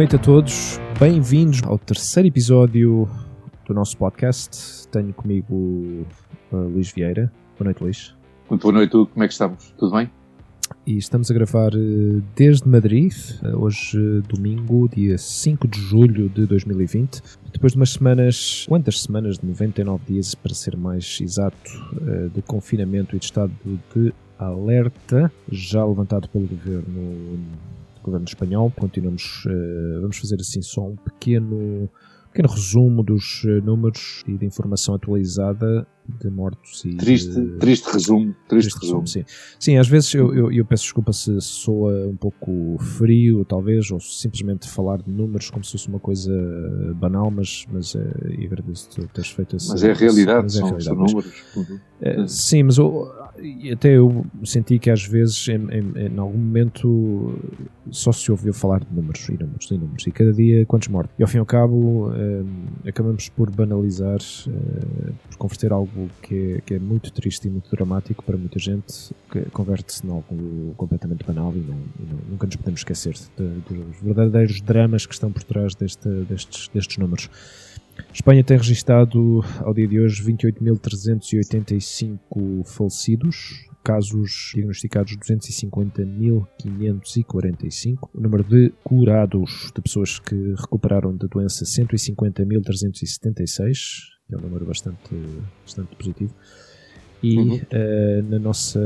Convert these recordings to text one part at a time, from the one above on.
Boa noite a todos, bem-vindos ao terceiro episódio do nosso podcast. Tenho comigo uh, Luís Vieira. Boa noite, Luís. Muito boa noite, como é que estamos? Tudo bem? E estamos a gravar uh, desde Madrid, uh, hoje domingo, dia 5 de julho de 2020. Depois de umas semanas, quantas semanas? De 99 dias, para ser mais exato, de confinamento e de estado de alerta, já levantado pelo governo governo espanhol. Continuamos, uh, vamos fazer assim só um pequeno, pequeno resumo dos uh, números e de informação atualizada de mortos e triste, de... triste resumo, triste, triste resumo. Sim, sim às vezes eu, eu, eu, peço desculpa se soa um pouco frio, talvez, ou simplesmente falar de números como se fosse uma coisa banal, mas, mas uh, e agradeço teres feito esse. Mas é a realidade, mas é são, realidade, são mas, números. Uhum. sim, mas eu, até eu senti que às vezes, em, em, em, algum momento, só se ouviu falar de números e números e números, e cada dia quantos mortos. E ao fim e ao cabo, acabamos por banalizar, por converter algo que é, que é, muito triste e muito dramático para muita gente, converte-se em algo completamente banal e, não, e não, nunca nos podemos esquecer dos verdadeiros dramas que estão por trás deste, destes, destes números. Espanha tem registado ao dia de hoje 28.385 falecidos, casos diagnosticados 250.545, o número de curados de pessoas que recuperaram da doença 150.376, que é um número bastante, bastante positivo. E uhum. uh, na nossa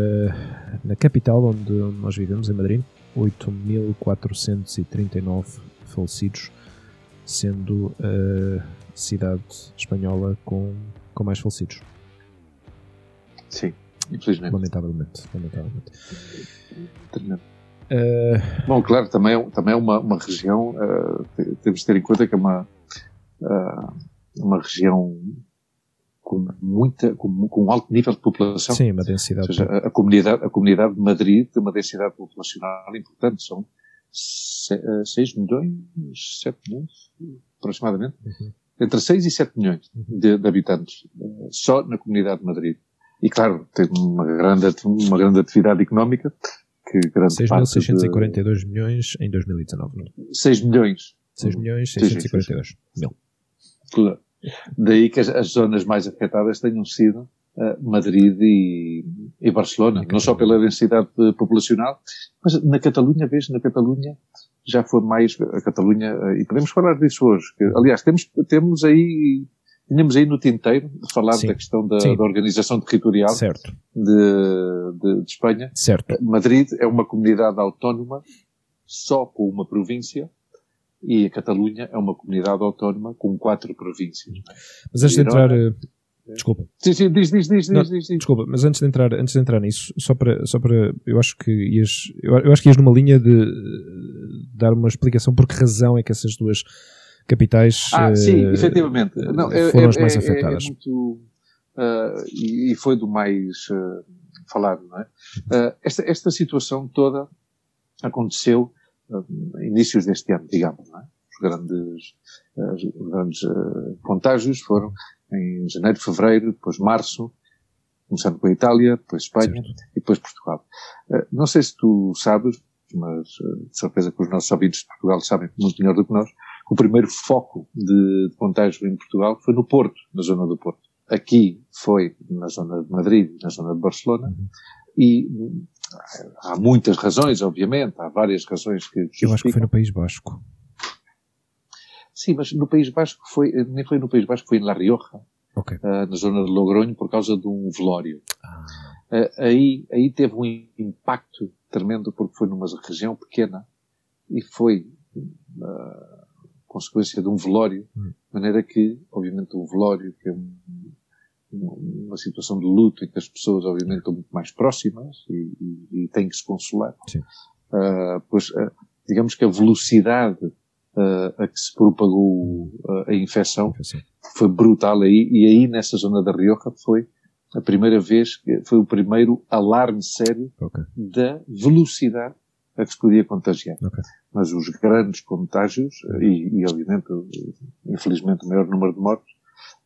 na capital onde, nós vivemos, em Madrid, 8.439 falecidos, sendo a cidade espanhola com, com mais falecidos. Sim, infelizmente. Lamentavelmente. lamentavelmente. Uh, Bom, claro, também, é também é uma, uma região, uh, temos de ter em conta que é uma, uh, uma região com muita, com, com um alto nível de população. Sim, uma densidade. Ou seja, a, a, comunidade, a comunidade de Madrid tem uma densidade populacional importante, são 6 eh, milhões, 7 milhões, aproximadamente. Uhum. Entre 6 e 7 milhões uhum. de, de, habitantes, eh, só na comunidade de Madrid. E claro, tem uma grande, uma grande atividade económica, que grande 6.642 de... milhões em 2019. 6 milhões. 6 milhões 642 mil. Claro. Daí que as, as, zonas mais afetadas tenham sido uh, Madrid e, e Barcelona, não só pela densidade populacional, mas na Catalunha, vejo, na Catalunha já foi mais a Catalunha, uh, e podemos falar disso hoje. Que, aliás, temos, temos aí, tínhamos aí no tinteiro falar Sim. da questão da, da, organização territorial de, de, de Espanha. Certo. Madrid é uma comunidade autónoma só com uma província, e a Catalunha é uma comunidade autónoma com quatro províncias. É? Mas antes de entrar. Eh, desculpa. Sim, sim, diz, diz, diz, Não, diz, diz, Desculpa, mas antes de entrar, antes de entrar nisso, só para, só para, eu acho que ias, eu, acho que ias numa linha de dar uma explicação por que razão é que essas duas capitais ah, uh, sim, efetivamente. Não, é, foram é, as mais é, afetadas. É muito, uh, e, e, foi do mais falado, não é? esta, esta situação toda aconteceu inícios deste ano, digamos, não é? Os grandes, os grandes uh, contágios foram em janeiro, fevereiro, depois março, começando com a Itália, depois Espanha certo. e depois Portugal. Uh, não sei se tu sabes, mas uh, de certeza que os nossos ouvintes de Portugal sabem muito melhor do que nós, que o primeiro foco de, de contágio em Portugal foi no Porto, na zona do Porto. Aqui foi na zona de Madrid, na zona de Barcelona, e há muitas razões, obviamente, há várias razões que justificam. Eu acho que foi no País Basco. Sim, mas no País Basco foi, nem foi no País Basco, foi em La Rioja, okay. uh, na zona de Logronho, por causa de um velório. Ah. Uh, aí, aí teve um impacto tremendo porque foi numa região pequena e foi uh, consequência de um velório, hum. de maneira que, obviamente, o velório, que é um, uma situação de luto em que as pessoas, obviamente, estão muito mais próximas e, e, e têm que se consolar. Uh, pois, uh, digamos que a velocidade uh, a que se propagou a infecção foi brutal aí, e aí nessa zona da Rioja foi a primeira vez, foi o primeiro alarme sério okay. da velocidade a que se podia contagiar. Okay. Mas os grandes contágios, e, e obviamente, infelizmente, o maior número de mortes,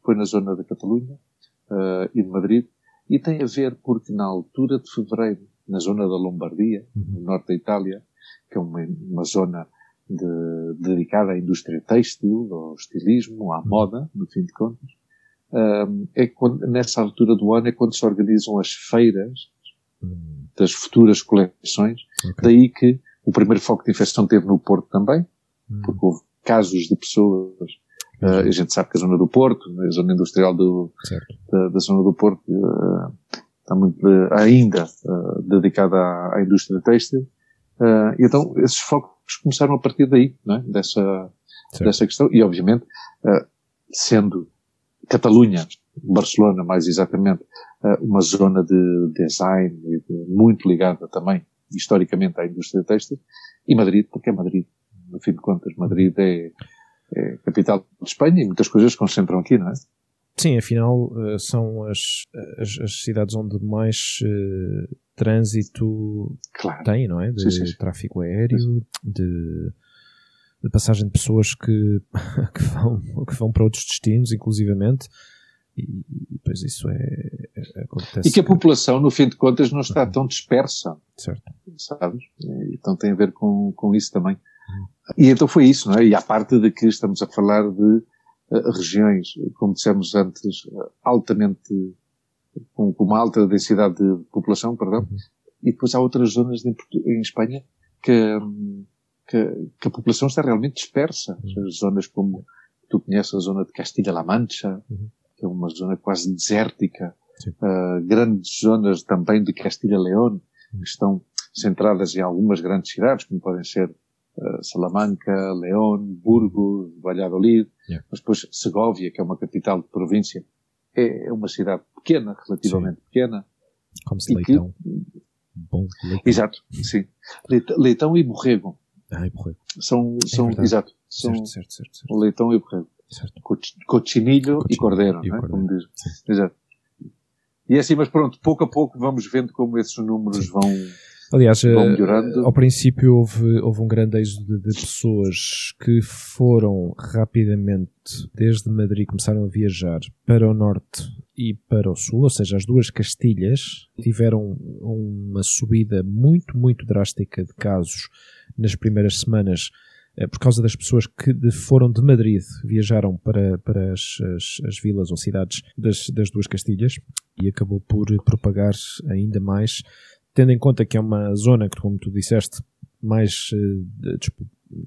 foi na zona da Catalunha, uh, e de Madrid, e tem a ver porque na altura de fevereiro, na zona da Lombardia, uhum. no norte da Itália, que é uma, uma zona de, dedicada à indústria têxtil, ao estilismo, à moda, no fim de contas. Um, é quando, nessa altura do ano é quando se organizam as feiras das futuras coleções. Okay. Daí que o primeiro foco de infecção teve no Porto também, hum. porque houve casos de pessoas. Uh, a gente sabe que a zona do Porto, a zona industrial do, da, da, zona do Porto, uh, está muito uh, ainda dedicada à, à, indústria têxtil. então, esses focos começaram a partir daí, é? dessa, dessa questão. E, obviamente, sendo Catalunha, Barcelona mais exatamente, uma zona de design muito ligada também historicamente à indústria têxtil, e Madrid, porque é Madrid. No fim de contas, Madrid é, é capital de Espanha e muitas coisas se concentram aqui, não é? Sim, afinal eh, são as, as, as cidades onde mais uh, trânsito claro. tem, não é? De sim, sim. tráfego aéreo, de, de, passagem de pessoas que, que, vão, que vão para outros destinos, inclusivamente. E, depois isso é, é, acontece. E que a população, no fim de contas, não está uhum. tão dispersa. Certo. Sabes? Então tem a ver com, com isso também. Uhum. E então foi isso, não é? E à parte de que estamos a falar de uh, regiões, como dissemos antes, uh, altamente, com, com, uma alta densidade de população, perdão, uhum. e depois há outras zonas em, em Espanha que, que, que, a população está realmente dispersa. Uhum. Zonas como, tu conheces a zona de Castilha-La Mancha, uhum que é uma zona quase desértica, uh, grandes zonas também de Castilha-León, que estão centradas em algumas grandes cidades, como podem ser uh, Salamanca, León, Burgos, Valladolid, yeah. mas depois Segovia, que é uma capital de província, é, é uma cidade pequena, relativamente sim. pequena. Como se leitão. Que, Bom leitão. Exato, sim. Leitão e borrego. Ah, e borrego. São, são, é exato. São certo, certo, certo, certo. Leitão e borrego. Certo. Cochinilho, e cordeiro, e cordeiro. como diz. Exato. E é assim, mas pronto, pouco a pouco vamos vendo como esses números vão, Aliás, eh, ao princípio houve, houve um grande êxodo de, de, pessoas que foram rapidamente, desde Madrid, começaram a viajar para o norte e para o sul, ou seja, as duas Castilhas tiveram uma subida muito, muito drástica de casos nas primeiras semanas eh, por causa das pessoas que de, foram de Madrid, viajaram para, para as, as, as vilas ou cidades das, das duas Castilhas e acabou por propagar ainda mais, tendo em conta que é uma zona que, como tu disseste, mais, eh,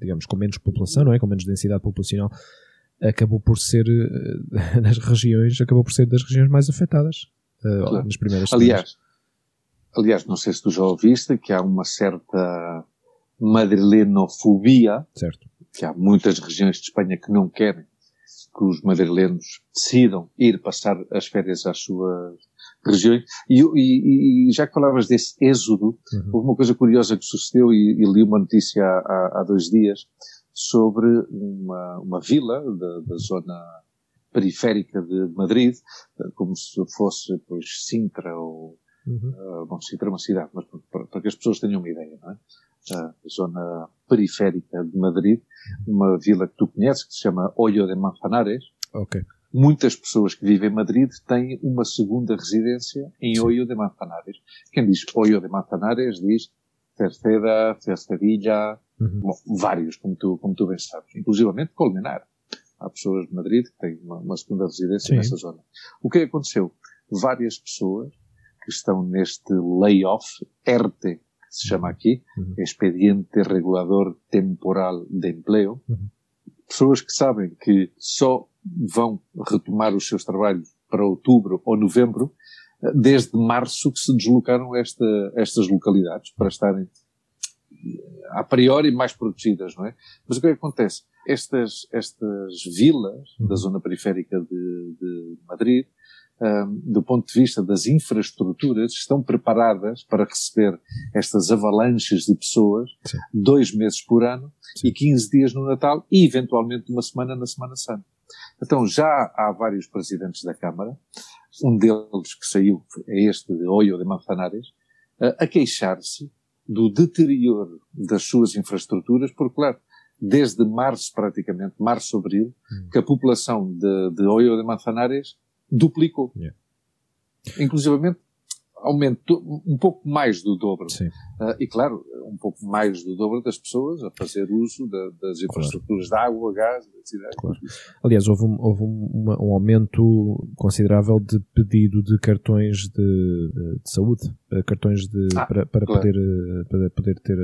digamos, com menos população, não é? Com menos densidade populacional, acabou por ser, nas eh, regiões, acabou por ser das regiões mais afetadas claro. nas primeiras Aliás, aliás, não sei se tu já ouviste que há uma certa madrilenofobia, certo. que há muitas regiões de Espanha que não querem que os madrilenos decidam ir passar as férias às suas regiões. E, e, e já que falavas desse êxodo, uhum. houve uma coisa curiosa que sucedeu e, e li uma notícia há, há, dois dias sobre uma, uma vila da, da zona periférica de Madrid, como se fosse, pois, Sintra ou, uhum. uh, bom, Sintra é uma cidade, mas para, para, que as pessoas tenham uma ideia, não é? Zona periférica de Madrid, uma vila que tu conheces, que se chama Olho de Manzanares. Okay. Muitas pessoas que vivem em Madrid têm uma segunda residência em Olho de Manzanares. Quem diz Olho de Manzanares diz Cerceda, Cercedilla, uhum. bom, vários, como tu, como tu bem sabes. Inclusivamente Colmenar. Há pessoas de Madrid que têm uma, uma segunda residência Sim. nessa zona. O que aconteceu? Várias pessoas que estão neste layoff, ERTE, se chama aqui, uhum. Expediente Regulador Temporal de Empleo. Uhum. Pessoas que sabem que só vão retomar os seus trabalhos para outubro ou novembro, eh, desde março que se deslocaram esta, estas localidades para estarem eh, a priori mais protegidas, não é? Mas o que, é acontece? Estas, estas vilas da zona periférica de, de Madrid do ponto de vista das infraestruturas, estão preparadas para receber estas avalanches de pessoas, Sim. dois meses por ano Sim. e 15 dias no Natal e eventualmente uma semana na Semana Santa. Então já há vários presidentes da Câmara, um deles que saiu é este de Oio de Manzanares, a queixar-se do deterioro das suas infraestruturas, porque claro, desde março praticamente, março, abril, hum. que a população de, de Oio de Manzanares duplicou. Yeah. Inclusivamente aumentou um pouco mais do dobro. Uh, e claro, um pouco mais do dobro das pessoas a fazer uso da, das infraestruturas claro. de água, gás, eletricidade. Claro. Aliás, houve, um, houve um, um, aumento considerável de pedido de cartões de, de, de saúde, eh, cartões de, ah, para, para, claro. poder, eh, para poder ter.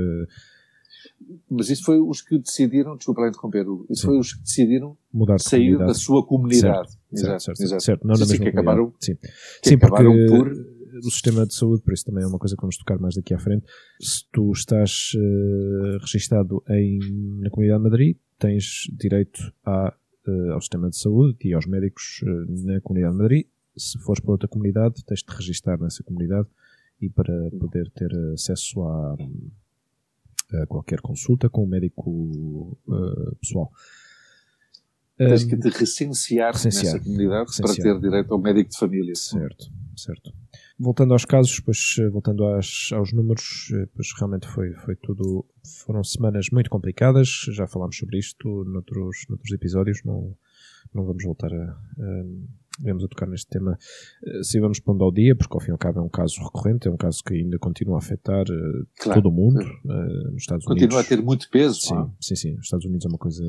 Mas isso foi os que decidiram, desculpa lá interromper, isso Sim. foi os que decidiram Mudar sair da sua comunidade. Certo, exato, certo, certo, certo. Não na mesma que acabaram, Sim, Sim acabaram porque, por do sistema de saúde, por isso também é uma coisa que vamos tocar mais daqui à frente. Se tu estás uh, registado em, na Comunidade de Madrid, tens direito a, uh, ao sistema de saúde e aos médicos uh, na Comunidade de Madrid. Se fores para outra comunidade, tens de registar nessa comunidade e para poder ter acesso a, a qualquer consulta com o médico pessoal. Tens que te recensear, recensear nessa comunidade recensear. para ter direito ao médico de família. Certo, certo voltando aos casos, pois, eh, voltando às, aos números, eh, pois realmente foi, foi tudo. Foram semanas muito complicadas, já falámos sobre isto noutros, noutros episódios, não, não vamos voltar a, a, vamos a tocar neste tema eh, se vamos pondo ao dia, porque ao fim e ao cabo é um caso recorrente, é um caso que ainda continua a afetar claro. todo o mundo, nos Estados continua Unidos. Continua a ter muito peso. Sim, sim, sim. Nos Estados Unidos é uma coisa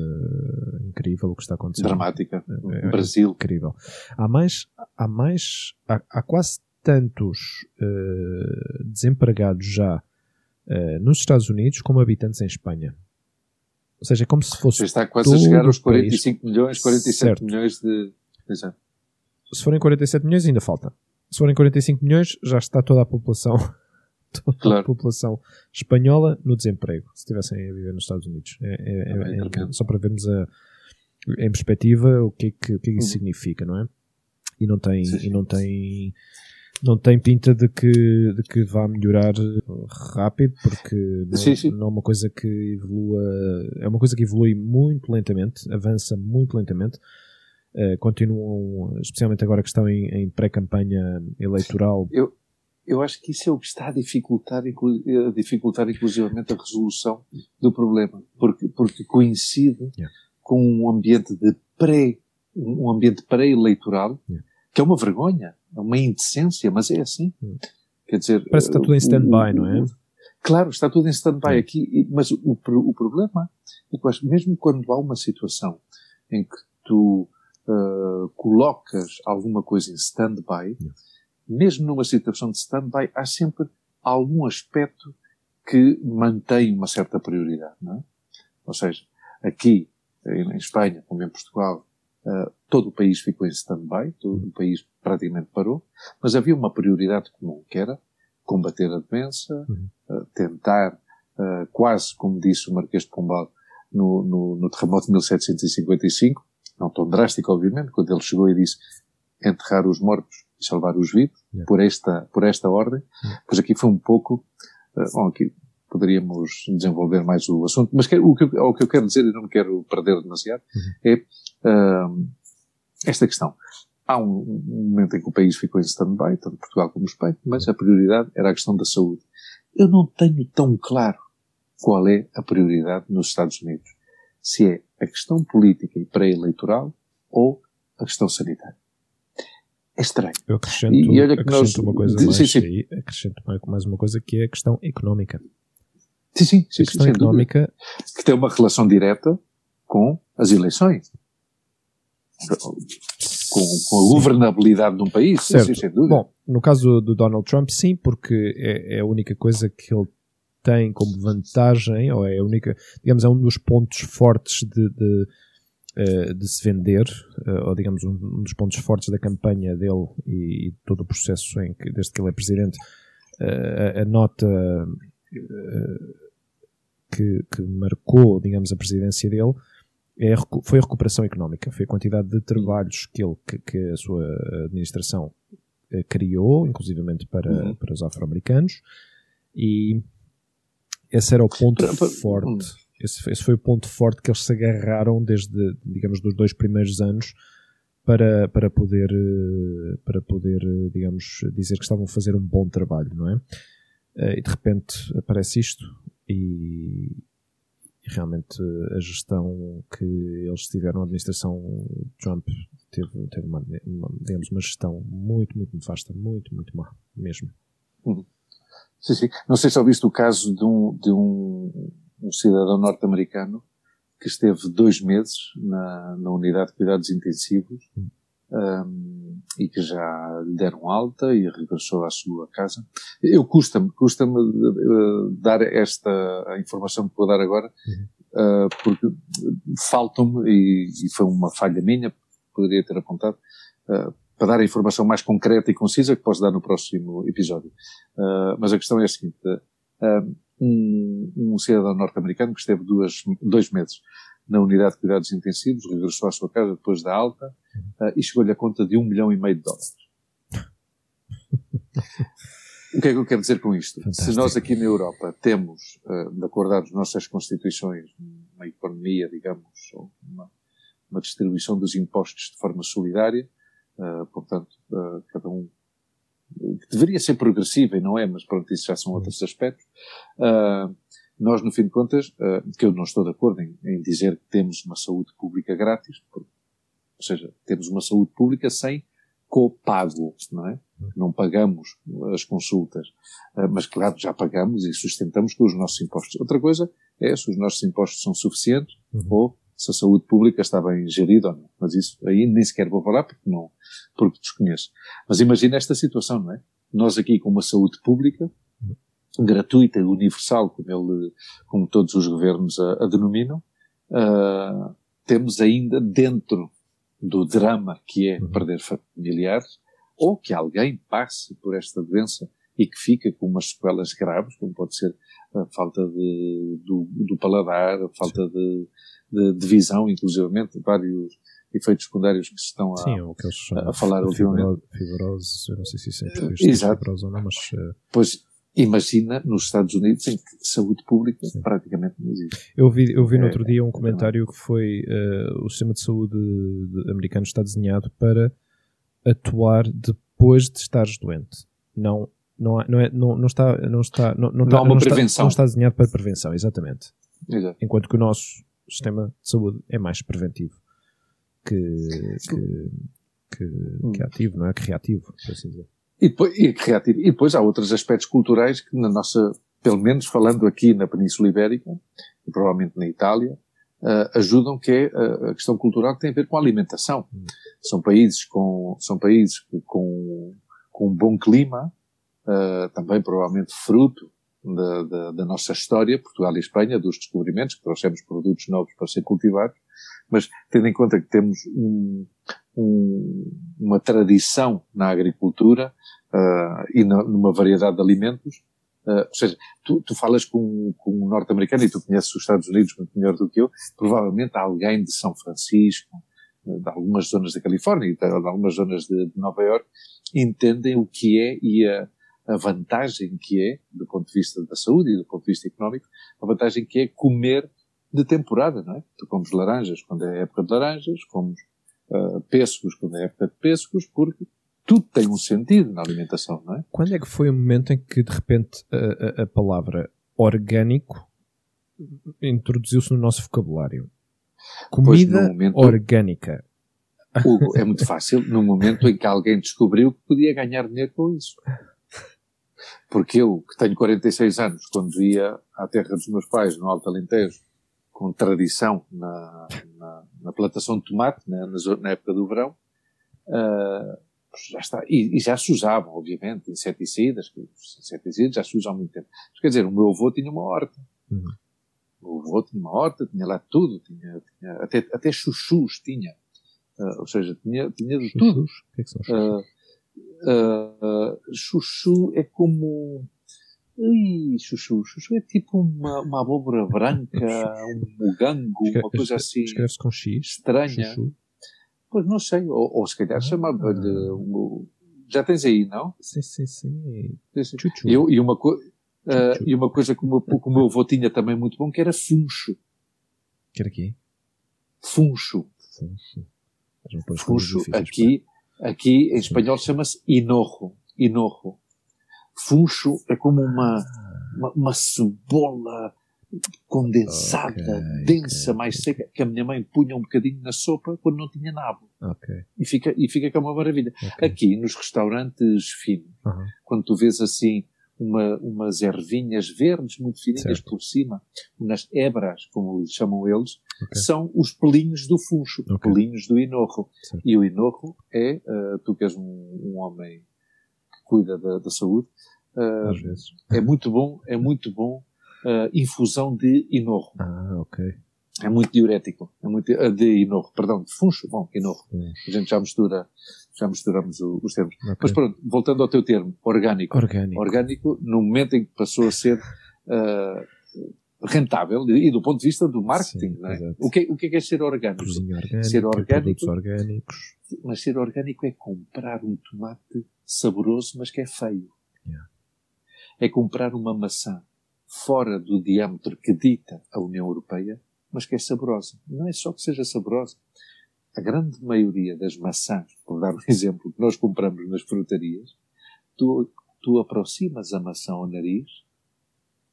incrível o que está acontecendo. Dramática. É, é, Brasil. Incrível. Há mais, há mais, há, há quase tantos uh, desempregados já uh, nos Estados Unidos como habitantes em Espanha. Ou seja, é como se fosse. está quase a chegar aos 45 país. milhões, 47 certo. milhões de. Exato. Se forem 47 milhões, ainda falta. Se forem 45 milhões, já está toda a população. Toda claro. a população espanhola no desemprego, se estivessem a viver nos Estados Unidos. É, é, é, é só para vermos a, em perspectiva o que é que, o que, é que isso uhum. significa, não é? E não tem, sim. e não tem não tem pinta de que, de que vá melhorar rápido, porque não, sim, sim. não é uma coisa que evolua, é uma coisa que evolui muito lentamente, avança muito lentamente. Uh, continuam, especialmente agora que estão em, em pré-campanha eleitoral. Eu, eu acho que isso é o que está a dificultar, a dificultar inclusivamente a resolução do problema, porque, porque coincide yeah. com um ambiente de pré, um ambiente pré-eleitoral, yeah. que é uma vergonha é uma indecência, mas é assim. Hum. Quer dizer. Parece que está tudo em stand-by, não é? Claro, está tudo em stand-by aqui, mas o, o problema é que mesmo quando há uma situação em que tu uh, colocas alguma coisa em stand-by, mesmo numa situação de stand-by, há sempre algum aspecto que mantém uma certa prioridade, não é? Ou seja, aqui em Espanha, como em Portugal, uh, todo o país ficou em stand-by, todo o país praticamente parou, mas havia uma prioridade comum, que era combater a doença, uhum. uh, tentar, uh, quase como disse o Marquês de Pombal no, no, no, terremoto de 1755, não tão drástico, obviamente, quando ele chegou e disse enterrar os mortos e salvar os vivos, yeah. por, esta, por esta ordem, yeah. pois aqui foi um pouco, uh, bom, aqui poderíamos desenvolver mais o assunto, mas que, o, que, o que eu quero dizer, e não me quero perder demasiado, uhum. é uh, esta questão. Há um, um, momento em que o país ficou em stand-by, tanto Portugal como Espanha, mas a prioridade era a questão da saúde. Eu não tenho tão claro qual é a prioridade nos Estados Unidos. Se é a questão política e pré-eleitoral ou a questão sanitária. É estranho. Eu acrescento, e, olha que acrescento nós, uma coisa mais sim, sim. Aí, acrescento mais uma coisa que é a questão económica. Sim, sim, sim. A questão sim, económica. Que tem uma relação direta com as eleições com, com a governabilidade de um país, certo. Sim, sem dúvida. Bom, no caso do Donald Trump, sim, porque é, é, a única coisa que ele tem como vantagem, ou é a única, digamos, é um dos pontos fortes de, de, eh, de se vender, eh, ou digamos, um dos pontos fortes da campanha dele e, e todo o processo em que, desde que ele é presidente, eh, a, a nota que, que marcou, digamos, a presidência dele é, foi a recuperação económica, foi a quantidade de trabalhos que, ele, que, que a sua administração criou, inclusivamente para, uhum. para os afro-americanos, e esse era o ponto forte. Esse, esse, foi o ponto forte que eles se agarraram desde, digamos, dos dois primeiros anos para, para poder, eh, para poder, eh, digamos, dizer que estavam a fazer um bom trabalho, não é? E de repente aparece isto e, e realmente a gestão que eles tiveram, a administração Trump teve, teve uma, uma, digamos, uma gestão muito, muito nefasta, muito, muito má, mesmo. Uhum. Sim, sim. Não sei se ouviste o caso de um, de um, um cidadão norte-americano que esteve dois meses na, na unidade de cuidados intensivos um, e que já lhe deram alta e regressou à sua casa. Eu custa-me, custa-me uh, dar esta informação que vou dar agora, uh, porque faltam-me, e, e, foi uma falha minha, poderia ter apontado, uh, para dar a informação mais concreta e concisa que posso dar no próximo episódio. mas a questão é a seguinte, um, um cidadão norte-americano que esteve duas, dois meses na unidade de cuidados intensivos, regressou à sua casa depois da alta uh, e chegou-lhe a conta de um milhão e meio de dólares. o que é que eu quero dizer com isto? Fantástico. Se nós aqui na Europa temos, uh, de acordo às nossas constituições, uma economia, digamos, uma, uma distribuição dos impostos de forma solidária, uh, portanto, cada um que deveria ser progressiva e não é, mas pronto, isso já são outros aspectos. Uh, nós, no fim de contas, uh, que eu não estou de acordo em, em, dizer que temos uma saúde pública grátis, porque, ou seja, temos uma saúde pública sem copago, não é? Não pagamos as consultas, uh, mas claro, já pagamos e sustentamos com os nossos impostos. Outra coisa é se os nossos impostos são suficientes uhum. ou se a saúde pública está bem gerida ou não. Mas isso aí nem sequer vou falar porque não, porque desconheço. Mas imagina esta situação, não é? Nós aqui com uma saúde pública, gratuita e universal, como, ele, como todos os governos a, a denominam, uh, temos ainda dentro do drama que é uhum. perder familiares, ou que alguém passe por esta doença e que fica com umas sequelas graves, como pode ser a falta de, do, do paladar, a falta de, de, de visão, inclusivamente, vários efeitos secundários que se estão a, Sim, a, a falar ultimamente. Fibrose, eu não sei se isso é uh, Exato. fibrose ou não, mas... Uh... Pois, Imagina nos Estados Unidos em que saúde pública Sim. praticamente não existe. Eu vi, eu vi no é, outro dia um comentário que foi uh, o sistema de saúde americano está desenhado para atuar depois de estares doente. Não, não, não, é, não, não está, não está, não, não, não uma não prevenção. Está, não está desenhado para prevenção, exatamente. Exato. Enquanto que o nosso sistema de saúde é mais preventivo que, que, que, que hum. ativo, não é? Que reativo, por assim dizer. E depois, e criativo. E depois há outros aspectos culturais que na nossa, pelo menos falando aqui na Península Ibérica, e provavelmente na Itália, uh, ajudam que é uh, a questão cultural que tem a ver com a alimentação. Hum. São países com, são países com, com um bom clima, uh, também provavelmente fruto da, da, da, nossa história, Portugal e Espanha, dos descobrimentos, que trouxemos produtos novos para ser cultivados, mas tendo em conta que temos um, um, uma tradição na agricultura uh, e na, numa variedade de alimentos, uh, ou seja, tu, tu falas com, com um norte-americano e tu conheces os Estados Unidos muito melhor do que eu, provavelmente alguém de São Francisco, de algumas zonas da Califórnia de algumas zonas de, de Nova York, entendem o que é e a, a vantagem que é, do ponto de vista da saúde e do ponto de vista económico, a vantagem que é comer de temporada, não é? Tu comes laranjas quando é época de laranjas, comes uh, pêssegos quando é época de pêssegos, porque tudo tem um sentido na alimentação, não é? Quando é que foi o momento em que, de repente, a, a, a palavra orgânico introduziu-se no nosso vocabulário? Comida momento, orgânica. Hugo, é muito fácil, no momento em que alguém descobriu que podia ganhar dinheiro com isso. Porque eu, que tenho 46 anos, quando ia à terra dos meus pais, no Alto Alentejo, com tradição na, na, na plantação de tomate, né, na, na, época do verão, uh, já está. E, e, já se usavam, obviamente, inseticidas, que inseticidas já se usam há muito tempo. Mas, quer dizer, o meu avô tinha uma horta. Uhum. O avô tinha uma horta, tinha lá tudo, tinha, tinha até, até chuchus tinha. Uh, ou seja, tinha, tinha de tudo. O que, é que são chuchus? Uh, chuchu é como Ih, chuchu, chuchu é tipo uma, uma abóbora branca, um mugango, uma coisa assim. Escreve-se com X. Estranha. Chuchu. Pois não sei, ou, ou se calhar ah, chamava-lhe. Um, já tens aí, não? Sim, sim, sim. Chuchu. Eu, e, uma co, uh, e uma coisa que o, meu, que o meu avô tinha também muito bom, que era funcho. Que era quê? Funcho. Funcho. Funcho, aqui, aqui em espanhol chama-se inorro. Inorro funcho é como uma, uma, uma cebola condensada, okay, densa, okay. mais seca, que a minha mãe punha um bocadinho na sopa quando não tinha nabo. Okay. E fica, e fica que é uma maravilha. Aqui, nos restaurantes finos, quando tu vês assim uma, umas ervinhas verdes muito fininhas Certo. por cima, umas hebras, como chamam eles, Ok. são os pelinhos do funcho, Ok. pelinhos do inorro. Certo. E o inorro é, eh, tu que és um, um homem que cuida da, da saúde, vezes. é muito bom, é muito bom eh, infusão de inorro. Ah, ok. É muito diurético. É muito, de inorro, perdão, de funcho. Bom, inorro. Hum. A gente já mistura, já misturamos o- os termos. Ok. Mas pronto, voltando ao teu termo, orgânico. Orgânico. Orgânico, no momento em que passou a ser eh, rentável e do ponto de vista do marketing, Sim, é? exato. O que, é- o que é que é ser orgânico? Ser orgânico. orgânicos. Mas ser orgânico é comprar um tomate saboroso, mas que é feio. Yeah. É comprar uma maçã fora do diâmetro que dita a União Europeia, mas que é saborosa. Não é só que seja saborosa. A grande maioria das maçãs, por dar um exemplo, que nós compramos nas frutarias, tu, tu aproximas a maçã ao nariz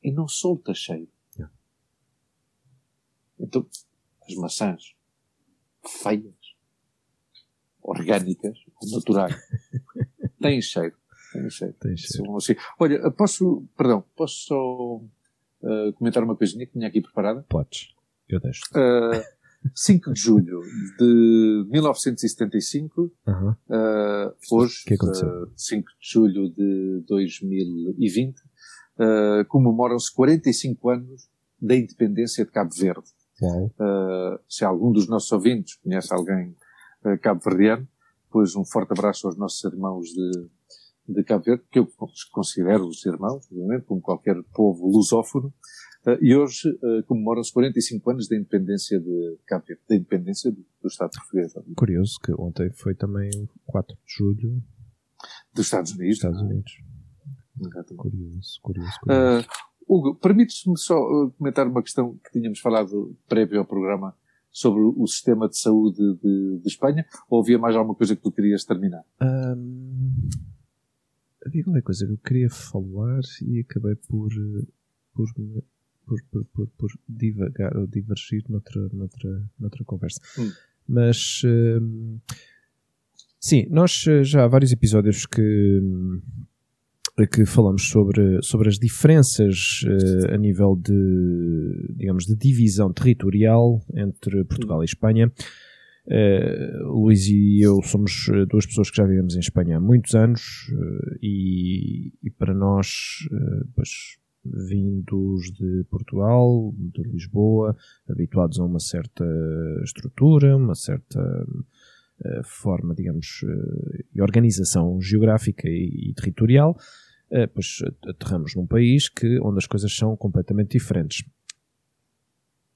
e não solta cheiro. Então, as maçãs feias, orgânicas, naturais, têm cheiro. Têm cheiro. Tem cheiro. São assim. Olha, posso, perdão, posso só uh, comentar uma coisinha que tinha aqui preparada? Podes. Eu deixo. Uh, 5 de julho de 1975, Aham. uh, hoje, que uh, 5 de julho de 2020, uh, comemoram-se 45 anos da independência de Cabo Verde. Uh, se algum dos nossos ouvintes conhece alguém uh, cabo-verdiano, pois um forte abraço aos nossos irmãos de, de Cabo Verde, que eu considero os irmãos, obviamente, como qualquer povo lusófono, e hoje uh, comemoram-se 45 anos da independência de Cabo Verde, da independência do, do Estado português, Curioso que ontem foi também 4 de julho dos Estados Unidos. Estados Unidos. Curioso, curioso, curioso. Uh, Hugo, permites-me só comentar uma questão que tínhamos falado prévio ao programa sobre o sistema de saúde de, de Espanha, ou havia mais alguma coisa que tu querias terminar? Ahm, havia qualquer coisa que eu queria falar e acabei por, eh, por, me- por, por, por, por divagar ou divergir noutra, noutra, noutra conversa. Hum. Mas ahm, sim, nós eh, já há vários episódios que, hum, que falamos sobre, sobre as diferenças eh, a nível de, digamos, de divisão territorial entre Portugal e Espanha. Eh, Luís e eu somos duas pessoas que já vivemos em Espanha há muitos anos eh, e, e para nós, eh, pois, vindos de Portugal, de Lisboa, habituados a uma certa estrutura, uma certa eh, forma, digamos, eh, e organização geográfica e, territorial, eh, pois aterramos num país que, onde as coisas são completamente diferentes.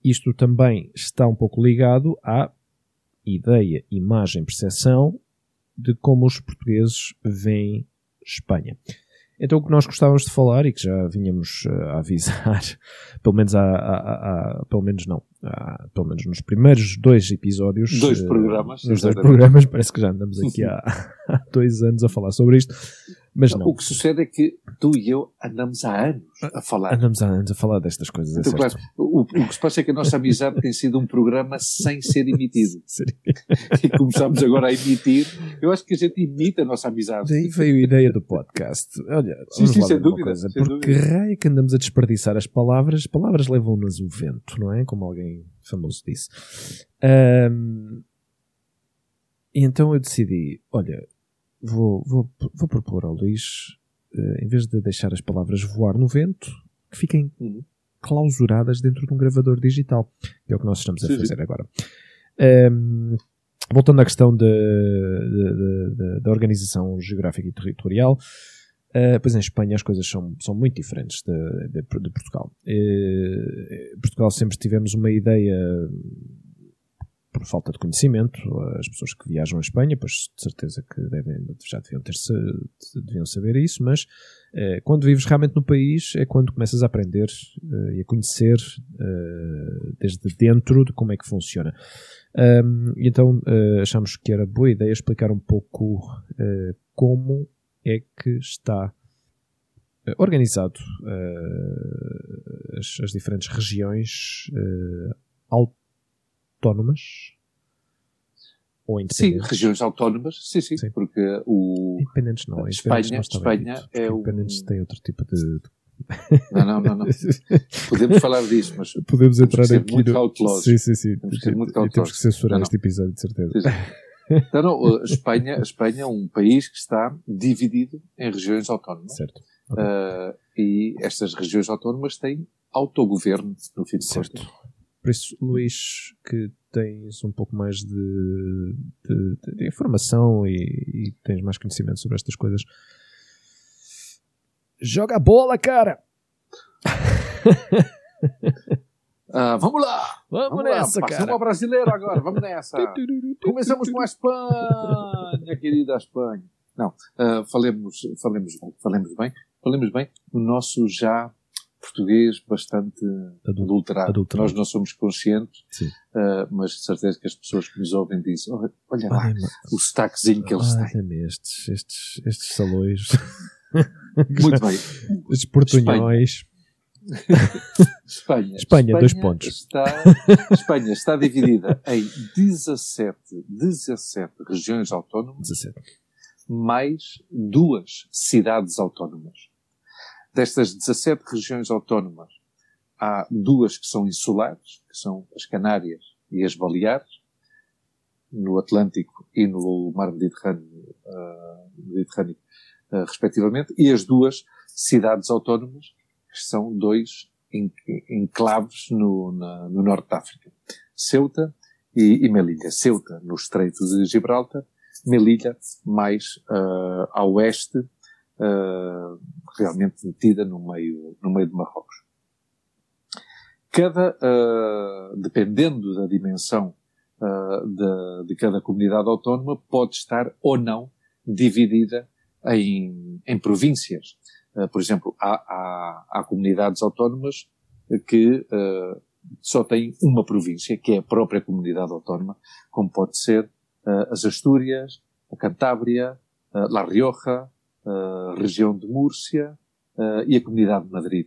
Isto também está um pouco ligado à ideia, imagem, percepção de como os portugueses veem Espanha. Então o que nós gostávamos de falar e que já vínhamos eh, a avisar, pelo menos há, há- há- pelo menos não, pelo menos nos primeiros dois episódios, Dois eh, programas, nos dois programas, parece que já andamos aqui há, há dois anos a falar sobre isto, mas não, O que sucede é que tu e eu andamos há anos a falar. andamos há anos a falar destas coisas, é Então, certo. claro, o, o que se passa é que a nossa amizade tem sido um programa sem ser emitido. E começámos agora a emitir. Eu acho que a gente imita a nossa amizade. Daí veio a ideia do podcast. Olha, Sim, sim, sem dúvida, coisa. sem Por que dúvida. raio que andamos a desperdiçar as palavras? As palavras levam-nas o vento, não é? Como alguém famoso disse. E então eu decidi, olha, vou, vou, vou propor ao Luís, eh, em vez de deixar as palavras voar no vento, que fiquem Uhum. clausuradas dentro de um gravador digital, que é o que nós estamos a Sim, sim. fazer agora. Ahm, voltando à questão da organização geográfica e territorial, Uh, pois em Espanha as coisas são, são muito diferentes de, de- de Portugal. Uh, Portugal sempre tivemos uma ideia, por falta de conhecimento, as pessoas que viajam à Espanha, pois de certeza que devem, já deviam, ter, deviam saber isso, mas uh, quando vives realmente no país é quando começas a aprender uh, e a conhecer uh, desde dentro de como é que funciona. Um, então achamos que era boa ideia explicar um pouco como é que está organizado as, as, diferentes regiões uh, autónomas. Ou Sim, independentes? regiões autónomas, sim, sim, Sim. porque o. Independentes não. Espanha- não Espanha dito, é um- Independentes têm outro tipo de. Não, não, não, não. Podemos falar disso, mas Podemos Temos entrar ser aqui. muito no- cautelosos. Sim, sim, sim. Temos que ser muito E temos cautelosos. que censurar Não, este episódio, de certeza. Sim, sim. Não, não, a Espanha, a Espanha é um país que está dividido em regiões autónomas. Certo. Ok. Ah, e estas regiões autónomas têm autogoverno, no fim de Certo. contas. Por isso, Luís, que tens um pouco mais de, de- de- informação e, e tens mais conhecimento sobre estas coisas, joga a bola, cara! Ah, vamos lá! Vamos, lá, nessa, passamos cara! ao brasileiro agora, vamos nessa! Começamos com a Espanha, querida Espanha. Não, ah, falemos, falemos, bem, falemos bem, falemos bem no nosso já português bastante Adul- adulterado. adulterado. Nós não somos conscientes, ah, mas de certeza que as pessoas que nos ouvem dizem, olha, olha lá, Olha-me o sotaquezinho que eles têm. estes, estes, estes salões, Muito bem. estes portunhóis. Espanha. Espanha, dois pontos. Está, Espanha está dividida em 17, 17 regiões autónomas 17. mais duas cidades autónomas. Destas 17 regiões autónomas, há duas que são insulares, que são as Canárias e as Baleares, no Atlântico e no Mar Mediterrâneo, ah, Mediterrâneo ah, respectivamente, e as duas cidades autónomas, que são dois en- enclaves no, na- no norte da África. Ceuta e, e Melilla. Ceuta, no Estreito de Gibraltar, Melilla, mais ah, a oeste, ah, realmente metida no meio, no meio de Marrocos. Cada, ah, dependendo da dimensão ah, de, de cada comunidade autónoma, pode estar ou não dividida em, em províncias. Por exemplo, há, há, há comunidades autónomas que só têm uma província, que é a própria comunidade autónoma, como pode ser ah, as Astúrias, a Cantábria, ah, La Rioja, a região de Múrcia ah, e a Comunidade de Madrid.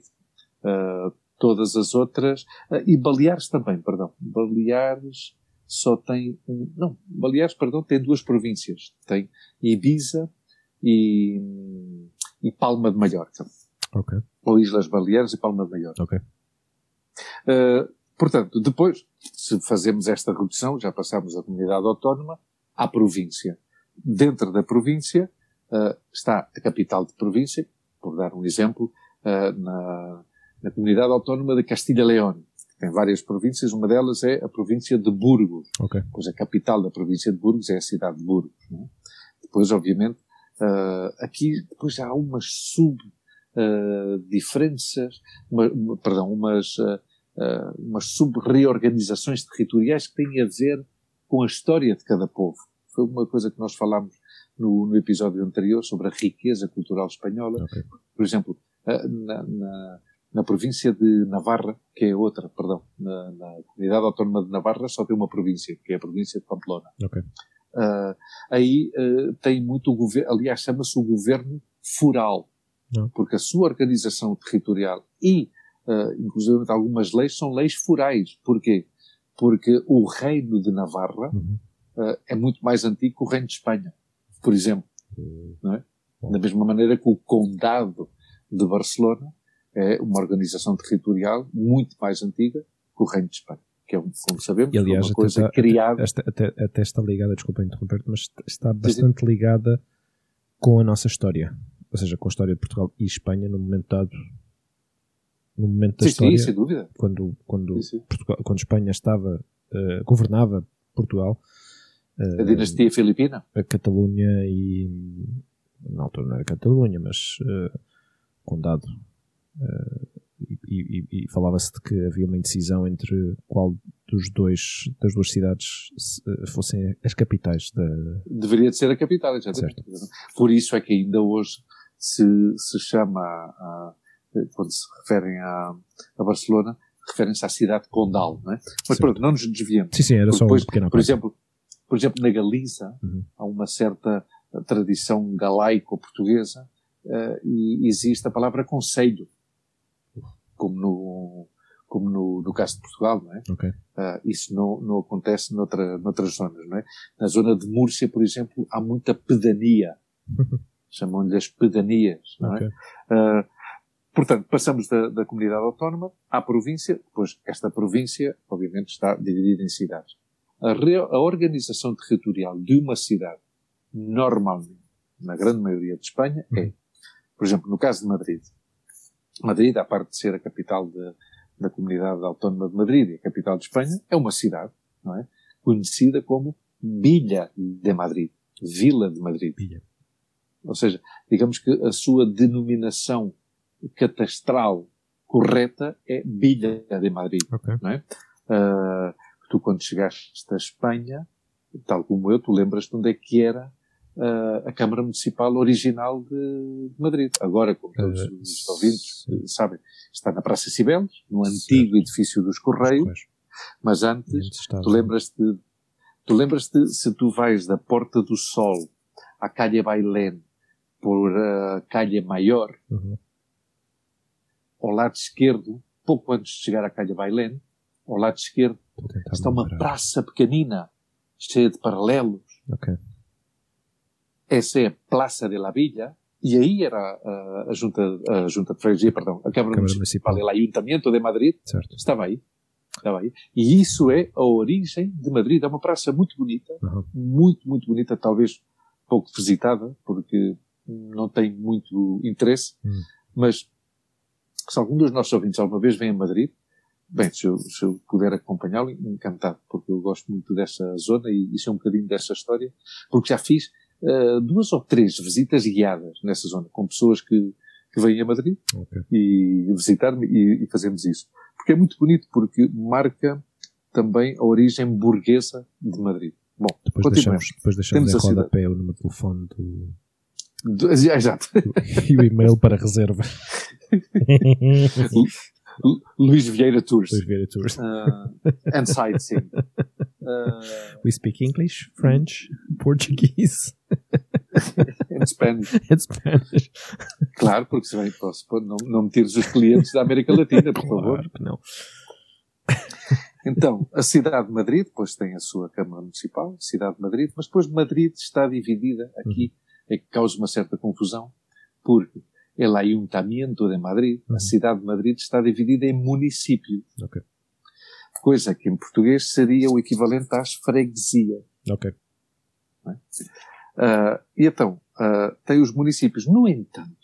Ah, todas as outras, e Baleares também, perdão. Baleares só tem um, não, Baleares, perdão, tem duas províncias. Tem Ibiza e, e Palma de Mallorca. Ok. Ou Islas Baleares e Palma de Mallorca. Ok. Uh, portanto, depois, se fazemos esta redução, já passamos da comunidade autónoma à província. Dentro da província uh, está a capital de província, por dar um exemplo, uh, na, na comunidade autónoma de Castilha-León, que tem várias províncias, uma delas é a província de Burgos, Ok. pois a capital da província de Burgos é a cidade de Burgos. é? Depois, obviamente, ah, aqui depois há umas sub ah, diferenças, uma- uma- perdão, umas, ah, ah, umas sub-reorganizações territoriais que têm a ver com a história de cada povo. Foi uma coisa que nós falámos no, no episódio anterior sobre a riqueza cultural espanhola. Ok. Por exemplo, ah, na, na, na província de Navarra, que é outra, perdão, na, na comunidade autónoma de Navarra só tem uma província, que é a província de Pamplona. Ok. Ah, aí ah, tem muito o governo, aliás, chama-se o governo foral, Não. porque a sua organização territorial e, ah, inclusive, algumas leis são leis forais. Porquê? Porque o reino de Navarra Uhum. ah, é muito mais antigo que o reino de Espanha, por exemplo. Não é? Da mesma maneira que o condado de Barcelona é uma organização territorial muito mais antiga que o reino de Espanha, que é, como sabemos, E aliás, uma até coisa está- criada. Esta, até, até está ligada, desculpa interromper-te, mas está bastante ligada com a nossa história. Ou seja, com a história de Portugal e Espanha no momento dado. No momento da Sim, história, sim, sem dúvida. quando, quando, Sim, sim. Portugal, quando Espanha estava, eh, governava Portugal, A dinastia filipina. a Catalunha e. Na altura não era Catalunha, mas. eh, condado. eh, e e- e- falava-se de que havia uma indecisão entre qual dos dois, das duas cidades se- eh, fossem as capitais da. Deveria de ser a capital, exatamente. Por isso é que ainda hoje se, se chama, a- quando se referem a, a Barcelona, referem-se à cidade condal, não é? Mas Certo. pronto, não nos desviemos. Sim, sim, era só Depois, um pequeno por exemplo, por exemplo, na Galiza Uhum. há uma certa tradição galaico-portuguesa eh, e existe a palavra conselho, como no, como no, no caso de Portugal, não é? Ok. Uh, isso não, não acontece noutra, noutras zonas, não é? Na zona de Múrcia, por exemplo, há muita pedania. Chamam-lhe as pedanias, não Ok. é? Uh, portanto, passamos da, da comunidade autónoma à província, depois esta província, obviamente, está dividida em cidades. A, a organização territorial de uma cidade, normalmente, na grande maioria de Espanha, é, por exemplo, no caso de Madrid. Madrid, à parte de ser a capital de- da comunidade autónoma de Madrid e a capital de Espanha, é uma cidade, não é? Conhecida como Villa de Madrid. Vila de Madrid. Villa. Ou seja, digamos que a sua denominação catastral correta é Villa de Madrid. Ok. Não é? Ah, tu, quando chegaste a Espanha, tal como eu, tu lembras-te onde é que era ah, a Câmara Municipal original de, de Madrid. Agora, como todos Ah, os ouvintes sim. sabem, está na Praça Cibeles, no antigo edifício dos Correios, Pois. mas antes, Antes tu lembras-te, tu lembras-te se tu vais da Porta do Sol à Calle Bailén por a Calle Maior, Uhum. ao lado esquerdo, pouco antes de chegar à Calle Bailén, ao lado esquerdo, Tentar está uma praça pequenina, cheia de paralelos. Ok. Essa é a Praça de la Villa, e aí era a, a, junta, a junta de freguesia, perdão, a Câmara, Câmara Municipal, Municipal. el Ayuntamiento de Madrid, Certo. estava aí. Estava aí. E isso é a origem de Madrid. É uma praça muito bonita, Uhum. muito, muito bonita, talvez pouco visitada, porque não tem muito interesse, Hum. mas se algum dos nossos ouvintes alguma vez vem a Madrid, bem, se eu, se eu puder acompanhá-lo, encantado, porque eu gosto muito dessa zona e isso é um bocadinho dessa história, porque já fiz eh, duas ou três visitas guiadas nessa zona, com pessoas que, que vêm a Madrid Ok. e visitar-me e, e fazemos isso. Porque é muito bonito, porque marca também a origem burguesa de Madrid. Bom, Depois deixamos, depois deixamos Temos em a cidade. rodapé o número de telefone do, Do- Exato. e o e-mail para reserva. Lu- Luís Vieira Tours. Luís Vieira Tours. Ah, and sightseeing. Ah, We speak English, French, Portuguese and Spanish. and Spanish. Claro, porque se bem posso não, não me tires os clientes da América Latina, por favor. Claro que não. Então, a cidade de Madrid, depois tem a sua Câmara Municipal, cidade de Madrid, mas depois Madrid está dividida, aqui é que causa uma certa confusão, porque el Ayuntamiento de Madrid, Uhum. a cidade de Madrid, está dividida em municípios. Ok. Coisa que em português seria o equivalente às freguesias. Ok. Ah, e então, ah, tem os municípios. No entanto,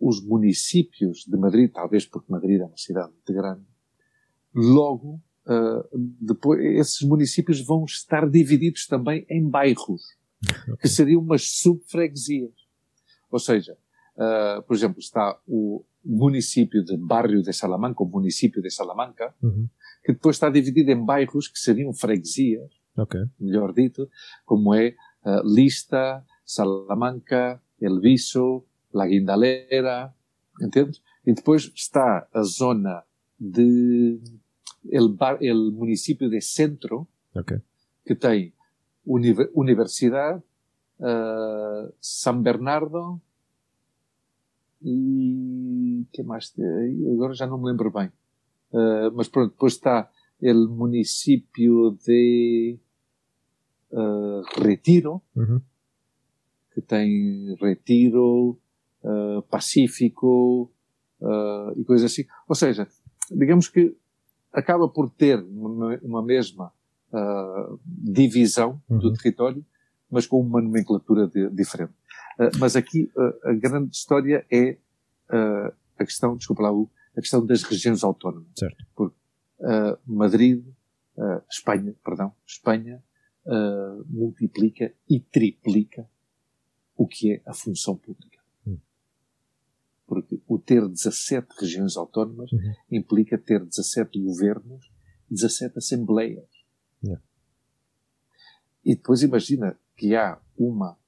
os municípios de Madrid, talvez porque Madrid é uma cidade muito grande, logo, ah, depois, esses municípios vão estar divididos também em bairros, que seriam umas subfreguesias. Ou seja, ah, por exemplo, está o município de Barrio de Salamanca, o município de Salamanca, Uhum. que depois está dividido em bairros que seriam freguesias, Ok. melhor dito, como é eh, Lista, Salamanca, El Viso, La Guindalera, entende? E depois está a zona de el, bar, el município de Centro, Ok. que tem Univer- Universidade, eh, San Bernardo e que mais agora já não me lembro bem Eh, mas pronto, depois está o município de eh, Retiro Uhum. que tem Retiro eh, Pacífico e coisas assim ou seja, digamos que acaba por ter uma, uma mesma divisão do Uhum. território, mas com uma nomenclatura de- diferente. Mas aqui a grande história é ah, a questão, desculpa lá, a questão das regiões autónomas. Certo. Porque ah, Madrid, ah, Espanha, perdão, Espanha multiplica e triplica o que é a função pública. Hum. Porque o ter 17 regiões autónomas Uhum. implica ter 17 governos, 17 assembleias. Yeah. E depois imagina que há uma,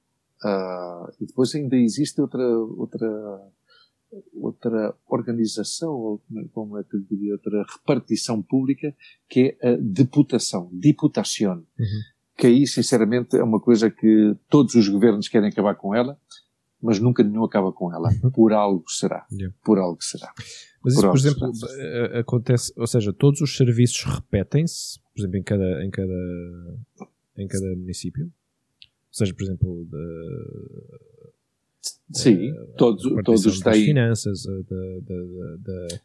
ah, e depois ainda existe outra, outra, outra organização, ou como- é que eu diria, outra repartição pública, que é a deputação, diputação. Uhum. Que aí, sinceramente, é uma coisa que todos os governos querem acabar com ela, mas nunca nenhum acaba com ela. Uhum. Por algo será. Yeah. Por algo será. Mas isso, Por por exemplo, será. eh, acontece, ou seja, todos os serviços repetem-se, por exemplo, em cada, em cada, em cada município. Ou seja, por exemplo, da Sim, todos, repartição todos das têm. finanças, eh, da, da- da-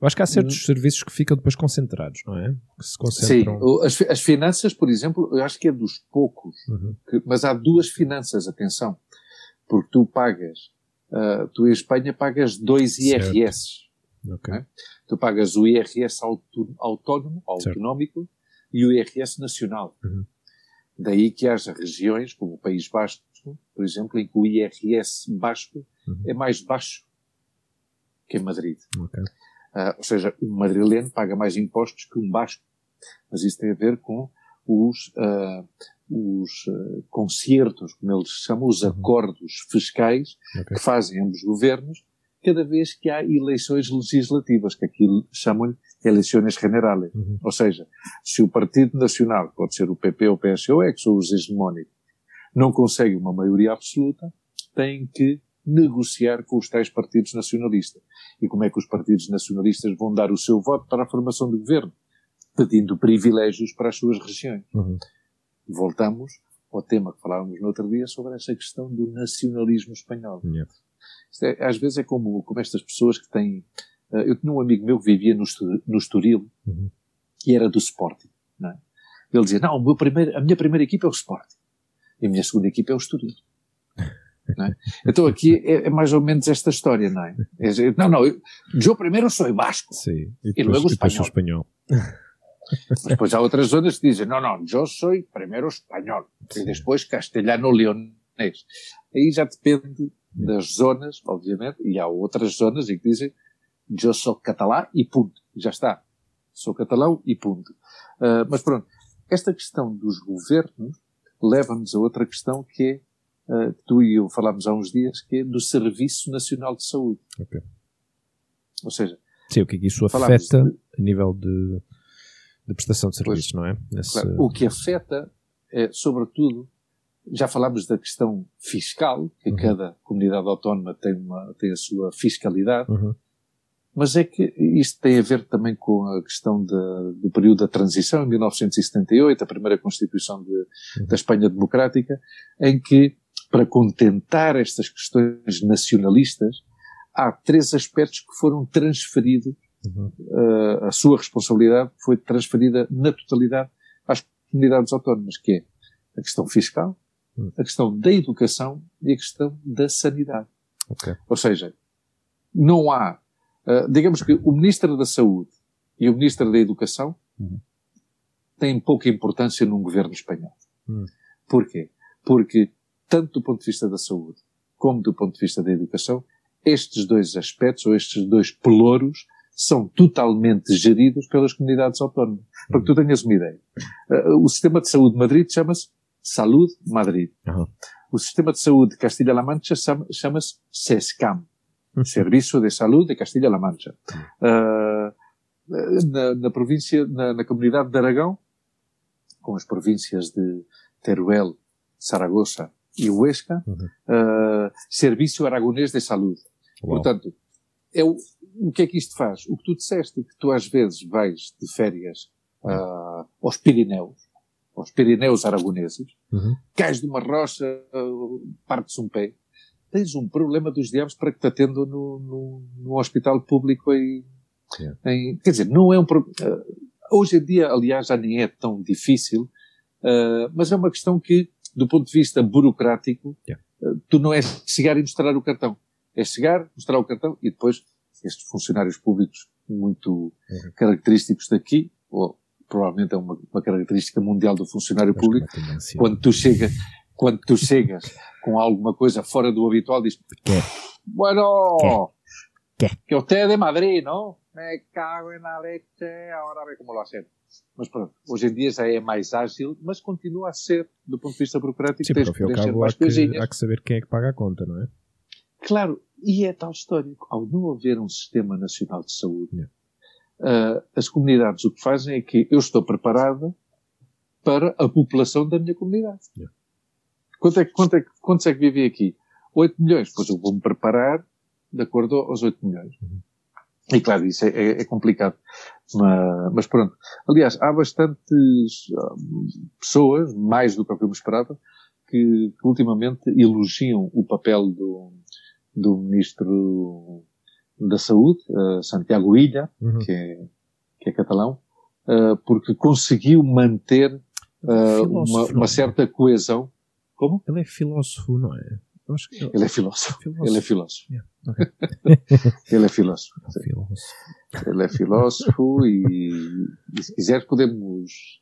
eu acho que há certos serviços que ficam depois concentrados, não é? Que se Sim, concentram. o- as, as finanças, por exemplo, eu acho que é dos poucos. Uhum. que- mas há duas finanças, atenção. Porque tu pagas, ah, tu em Espanha pagas dois Certo. IRS. Ok. né? Tu pagas o IRS autónomo, Certo. autonómico, e o IRS nacional. Uhum. Daí que haja regiões, como o País Basco, por exemplo, em que o IRS basco Uhum. é mais baixo que em Madrid. ok. Ah, ou seja, um madrileno paga mais impostos que um basco. Mas isso tem a ver com os, ah, os ah, concertos, como eles chamam, os Uhum. acordos fiscais Ok. que fazem ambos governos cada vez que há eleições legislativas, que aqui chamam-lhe eleições generales. Uhum. Ou seja, se o Partido Nacional, pode ser o PP ou o PSOE, que são os hegemónicos, não consegue uma maioria absoluta, tem que negociar com os tais partidos nacionalistas. E como é que os partidos nacionalistas vão dar o seu voto para a formação do governo? Pedindo privilégios para as suas regiões. Uhum. Voltamos ao tema que falávamos no outro dia sobre essa questão do nacionalismo espanhol. Yeah. É- às vezes é como, como estas pessoas que têm. eh, eu tinha um amigo meu que vivia no, no Estoril Uhum. e era do Sporting. É? Ele dizia: Não, o meu primeiro, a minha primeira equipa é o Sporting e a minha segunda equipa é o Estoril. Não é? Então aqui é, é mais ou menos esta história, não é? É não, não, eu, eu primeiro sou Vasco, Sim. E E depois, luego e depois o espanhol. mas depois há outras zonas que dizem: Não, não, eu sou primeiro espanhol e depois castelhano-leonês. Aí já depende das zonas, obviamente, e há outras zonas em que dizem eu sou catalã e ponto. Já está. Sou catalão e ponto. Ah, mas pronto, esta questão dos governos leva-nos a outra questão que é, que tu e eu falámos há uns dias, que é do Serviço Nacional de Saúde. Ok. Ou seja, Sim, o que é que isso afeta de- a nível de, de prestação de serviços, não é? Nesse- Claro, o que afeta é, sobretudo, já falámos da questão fiscal, que Uhum. cada comunidade autónoma tem, uma, tem a sua fiscalidade, Uhum. Mas é que isto tem a ver também com a questão da- do período da transição, em 1978, a primeira Constituição de- Uhum. da Espanha Democrática, em que, para contentar estas questões nacionalistas, há três aspectos que foram transferidos Uhum. uh, a sua responsabilidade foi transferida na totalidade às comunidades autónomas, que é a questão fiscal, Hum. a questão da educação e a questão da sanidade. Ok. Ou seja, não há, uh, digamos que o Ministro da Saúde e o Ministro da Educação Uhum. têm pouca importância num governo espanhol. Hum. Porquê? Porque, tanto do ponto de vista da saúde como do ponto de vista da educação, estes dois aspectos, ou estes dois pelouros, são totalmente geridos pelas comunidades autónomas. Para que tu tenhas uma ideia. Uh, o sistema de saúde de Madrid chama-se Saúde Madrid. Aham. O sistema de saúde de Castilha-La Mancha chama- chama-se SESCAM. Serviço de Saúde de Castilha-La Mancha. Uh, na, na província, na, na comunidade de Aragão, com as províncias de Teruel, Saragossa e Huesca, Uhum. uh, Serviço Aragonês de Saúde. Portanto, é o, o que é que isto faz? O que tu disseste, que tu às vezes vais de férias ah, aos Pirineus, aos Pirineus aragoneses, Uhum. cais de uma rocha, partes um pé, tens um problema dos diabos para que te atendam no, no, no hospital público em, em- quer dizer, não é um pro- ah, hoje em dia, aliás, já nem é tão difícil, ah, mas é uma questão que, do ponto de vista burocrático, Yeah. ah, tu não é chegar e mostrar o cartão. É chegar, mostrar o cartão e depois estes funcionários públicos muito Uhum. característicos daqui, ou provavelmente é uma, uma característica mundial do funcionário Acho é público, quando tu chegas, quando tu chegas com alguma coisa fora do habitual, diz, Quer. bueno, Quer. que usted de Madrid, não? Me cago na leche, agora ve como lo hacen. Mas pronto, hoje em dia já é mais ágil, mas continua a ser, do ponto de vista burocrático, Sim, tens ao que cabo há mais que, coisinhas. há que saber quem é que paga a conta, não é? Claro, e é tal história. Ao não haver um sistema nacional de saúde, Yeah. ah, as comunidades o que fazem é que eu estou preparada para a população da minha comunidade. Yeah. Quanto é, que- quanto é, que- quantos é que vivem aqui? 8 milhões, pois eu vou-me preparar de acordo aos 8 milhões. Uhum. E claro, isso é, é, é complicado. Mas, mas, pronto. Aliás, há bastantes hum, pessoas, mais do que eu me esperava, que, que ultimamente elogiam o papel do, do Ministro da Saúde, uh, Santiago Ilha, uhum. que, é, que é catalão, uh, porque conseguiu manter uh, uma, uma, certa coesão. Como? Ele é filósofo, não é? Ele... ele... é filósofo. filósofo. Ele é filósofo. Yeah. Okay. ele é filósofo. É filósofo. Ele é filósofo e, e se quiser podemos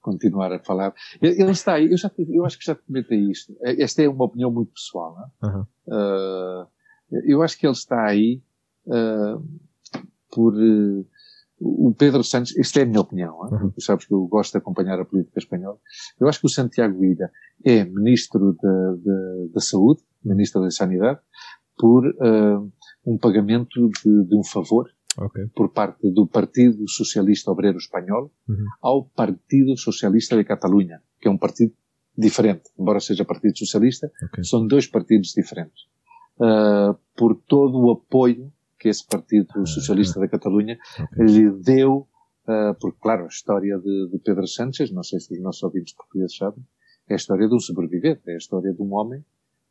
continuar a falar. Ele está aí, eu, já, eu acho que já comentei isto. Esta é uma opinião muito pessoal. Não é? Uhum. Uh, eu acho que ele está aí uh, por. Uh, o Pedro Santos, isto é a minha opinião, uhum. tu sabes que eu gosto de acompanhar a política espanhola. Eu acho que o Santiago Ida é Ministro da Saúde, Ministro da Sanidade, por uh, um pagamento de, de um favor okay. por parte do Partido Socialista Obreiro Espanhol uhum. ao Partido Socialista de Catalunha, que é um partido diferente, embora seja Partido Socialista, okay. são dois partidos diferentes. Uh, por todo o apoio que esse Partido ah, Socialista da Catalunha okay. lhe deu, uh, porque, claro, a história de, de, Pedro Sánchez, não sei se os nossos ouvintes portugueses sabem, é a história de um sobrevivente, é a história de um homem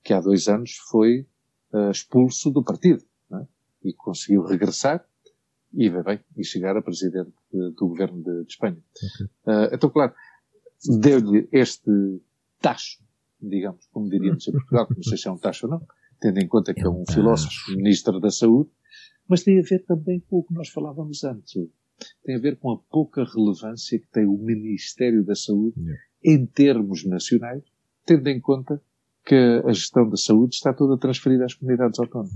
que há dois anos foi uh, expulso do partido é? e conseguiu regressar e, bem, e chegar a presidente de, do governo de, de Espanha. Okay. Uh, então, claro, deu-lhe este tacho, digamos, como diríamos em Portugal, não sei se é um tacho ou não, tendo em conta que é, é um filósofo, ministro da Saúde, mas tem a ver também com o que nós falávamos antes. Tem a ver com a pouca relevância que tem o Ministério da Saúde yeah. em termos nacionais, tendo em conta que a gestão da saúde está toda transferida às comunidades autónomas.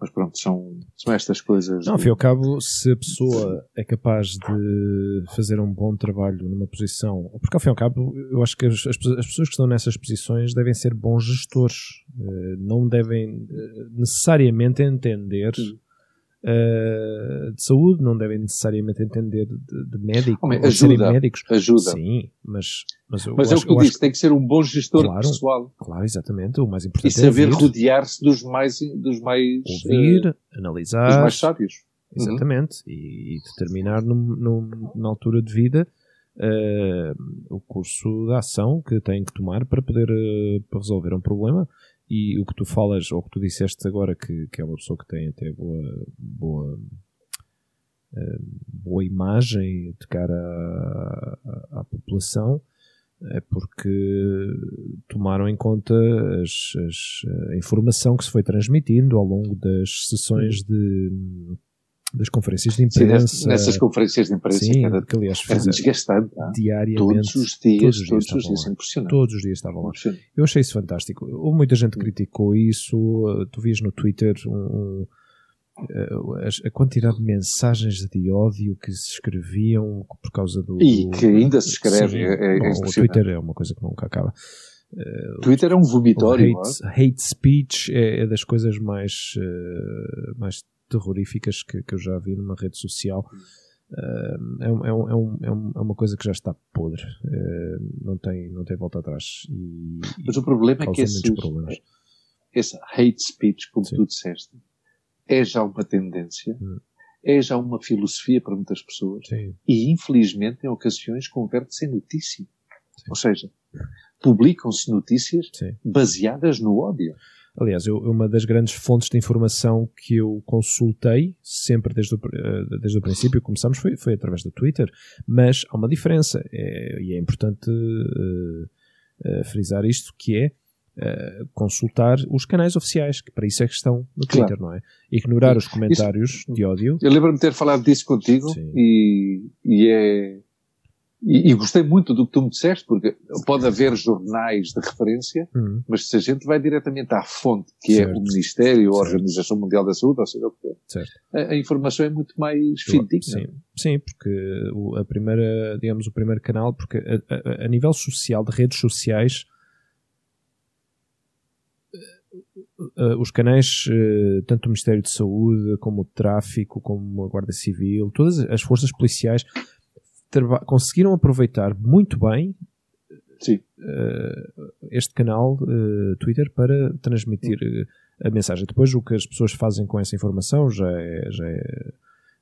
Mas pronto, são, são estas coisas. Não, ao fim e ao cabo, se a pessoa é capaz de fazer um bom trabalho numa posição. Porque ao fim e ao cabo, eu acho que as, as, as pessoas que estão nessas posições devem ser bons gestores. Uh, não devem uh, necessariamente entender. Sim uh, de saúde, não devem necessariamente entender de, de médico, Homem, ajuda, médicos. Ajuda. Sim, mas, mas, eu, mas é o que eu, disse, que tem que ser um bom gestor claro, pessoal. Claro, exatamente. O mais importante e saber é rodear-se dos mais, dos mais ouvir, uh, analisar, dos mais sábios. Uhum. Exatamente. Uhum. E, e, determinar num, num, na altura de vida uh, o curso de ação que tem que tomar para poder uh, para resolver um problema e o que tu falas, ou o que tu disseste agora, que, que é uma pessoa que tem até boa, boa, uh, boa imagem de cara à, à, à, população, é porque tomaram em conta as, as, a informação que se foi transmitindo ao longo das sessões de das conferências de imprensa. Sim, nessas conferências de imprensa, sim, que aliás era desgastante. Tá? Diariamente. Todos os dias, todos os dias, todos os dias impressionante. Todos os dias estavam lá. Eu achei isso fantástico. Houve muita gente que criticou isso. Tu vias no Twitter um, a, a quantidade de mensagens de ódio que se escreviam por causa do. E que ainda se escreve. Sim, é, é o Twitter é uma coisa que nunca acaba. Uh, Twitter é um vomitório. Hate, hate, speech é, é, das coisas mais, mais terroríficas que, que eu já vi numa rede social. Uh, é, um, é, um, é, um, é, uma coisa que já está podre, uh, não, tem, não tem volta atrás. E, Mas o problema é que esse, esse hate speech, como Sim. tu disseste, é já uma tendência, hum. é já uma filosofia para muitas pessoas Sim. e, infelizmente, em ocasiões converte-se em notícia. Sim. Ou seja, publicam-se notícias baseadas no ódio. Aliás, eu, uma das grandes fontes de informação que eu consultei, sempre desde o, eh, desde o princípio, começamos, foi, foi através do Twitter, mas há uma diferença, é, e é importante uh, uh, frisar isto, que é uh, consultar os canais oficiais, que para isso é que estão no Twitter, claro. não é? Ignorar os comentários isso, de ódio. Eu lembro-me de ter falado disso contigo e, e é e, e, gostei muito do que tu me disseste, porque pode haver jornais de referência, uhum. mas se a gente vai diretamente à fonte, que certo. é o Ministério, a Organização Mundial da Saúde, ou seja o que for, a, a, informação é muito mais fidedigna. Sim, sim, porque o, a primeira, digamos, o primeiro canal, porque a, a, a nível social, de redes sociais, Uh, os canais, uh, tanto o Ministério de Saúde, como o Tráfico, como a Guarda Civil, todas as forças policiais conseguiram aproveitar muito bem uh, este canal uh, Twitter para transmitir a mensagem. Depois o que as pessoas fazem com essa informação já é, já é,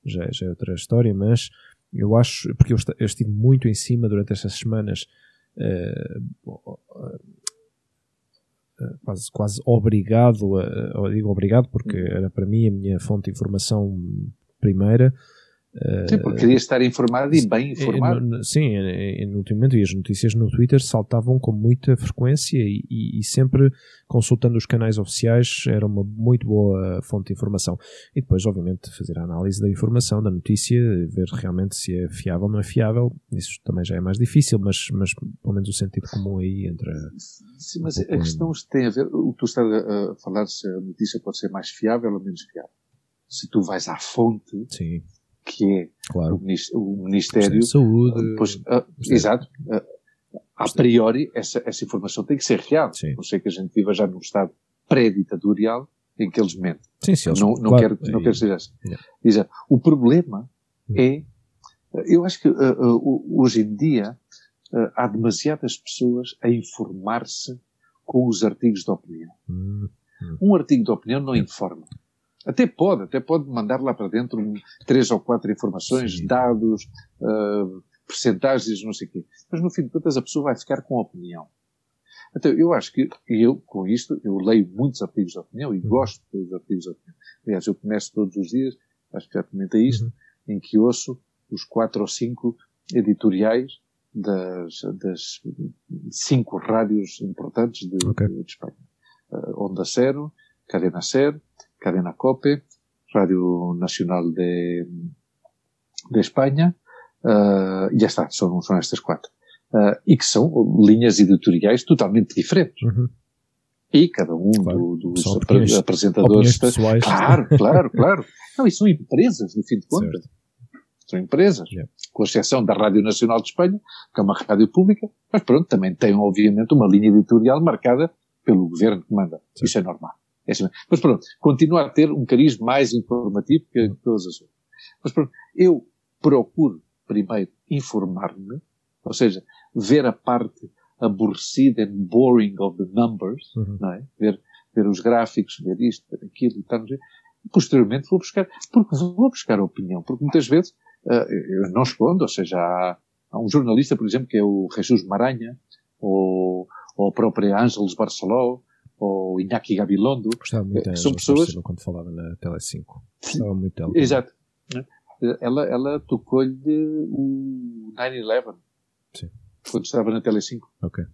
já é, já é outra história, mas eu acho, porque eu, eu estive muito em cima durante estas semanas, quase, quase obrigado, a, digo obrigado porque hum. era para mim a minha fonte de informação primeira, Sim, porque queria estar informado e bem informado. Sim, no último momento, e as notícias no Twitter saltavam com muita frequência e, e, e, sempre consultando os canais oficiais era uma muito boa fonte de informação. E depois, obviamente, fazer a análise da informação, da notícia, ver realmente se é fiável ou não é fiável. Isso também já é mais difícil, mas, mas pelo menos o sentido comum aí entra. Sim, mas um a questão tem a ver, o que tu estás a falar, se a notícia pode ser mais fiável ou menos fiável. Se tu vais à fonte. Sim que é claro. o, Ministério da Saúde. Pois, uh, exato. Uh, a priori, essa, essa informação tem que ser real. Sim. Não sei que a gente viva já num estado pré-ditatorial em que eles mentem. Sim, sim, não, não, claro. quero, não quero dizer assim. Yeah. O problema hum. é, eu acho que uh, hoje em dia há demasiadas pessoas a informar-se com os artigos de opinião. Hum. Hum. Um artigo de opinião não informa. Até pode, até pode mandar lá para dentro três ou quatro informações, Sim. dados, uh, percentagens, não sei o quê. Mas no fim de contas a pessoa vai ficar com opinião. Então, eu acho que eu, com isto, eu leio muitos artigos de opinião e uhum. gosto dos artigos de opinião. Aliás, eu começo todos os dias, acho que já comentei isto, uhum. em que ouço os quatro ou cinco editoriais das, das cinco rádios importantes de, okay. de, de Espanha. Uh, Onda Cero, Cadena Ser, Cadena Cope, Radio Nacional de, de Espanha, uh, e já está, são, são estas quatro. Uh, e que são linhas editoriais totalmente diferentes. Uhum. E cada um claro, do, dos ap apresentadores. Pessoais. Claro, claro, claro. Não, e são empresas, no fim de contas. Certo. São empresas. Yeah. Com exceção da Rádio Nacional de Espanha, que é uma rádio pública, mas pronto, também tem, obviamente, uma linha editorial marcada pelo governo que manda. Certo. Isso é normal. É assim, mas pronto, continua a ter um cariz mais informativo que todas as outras. Mas pronto, eu procuro primeiro informar-me, ou seja, ver a parte aborrecida and boring of the numbers, uhum. não é? Ver, ver os gráficos, ver isto, ver aquilo e tal. Posteriormente vou buscar, porque vou buscar a opinião, porque muitas vezes uh, eu não escondo, ou seja, há, há, um jornalista, por exemplo, que é o Jesus Maranha, ou, ou a própria Ángeles Barceló, ou Iñaki Gabilondo. Muito dela, são pessoas quando falava na Tele 5. Gostava muito dela. Exato. Ela, ela tocou-lhe o 9-11. Sim. Quando estava na Tele 5. Ok.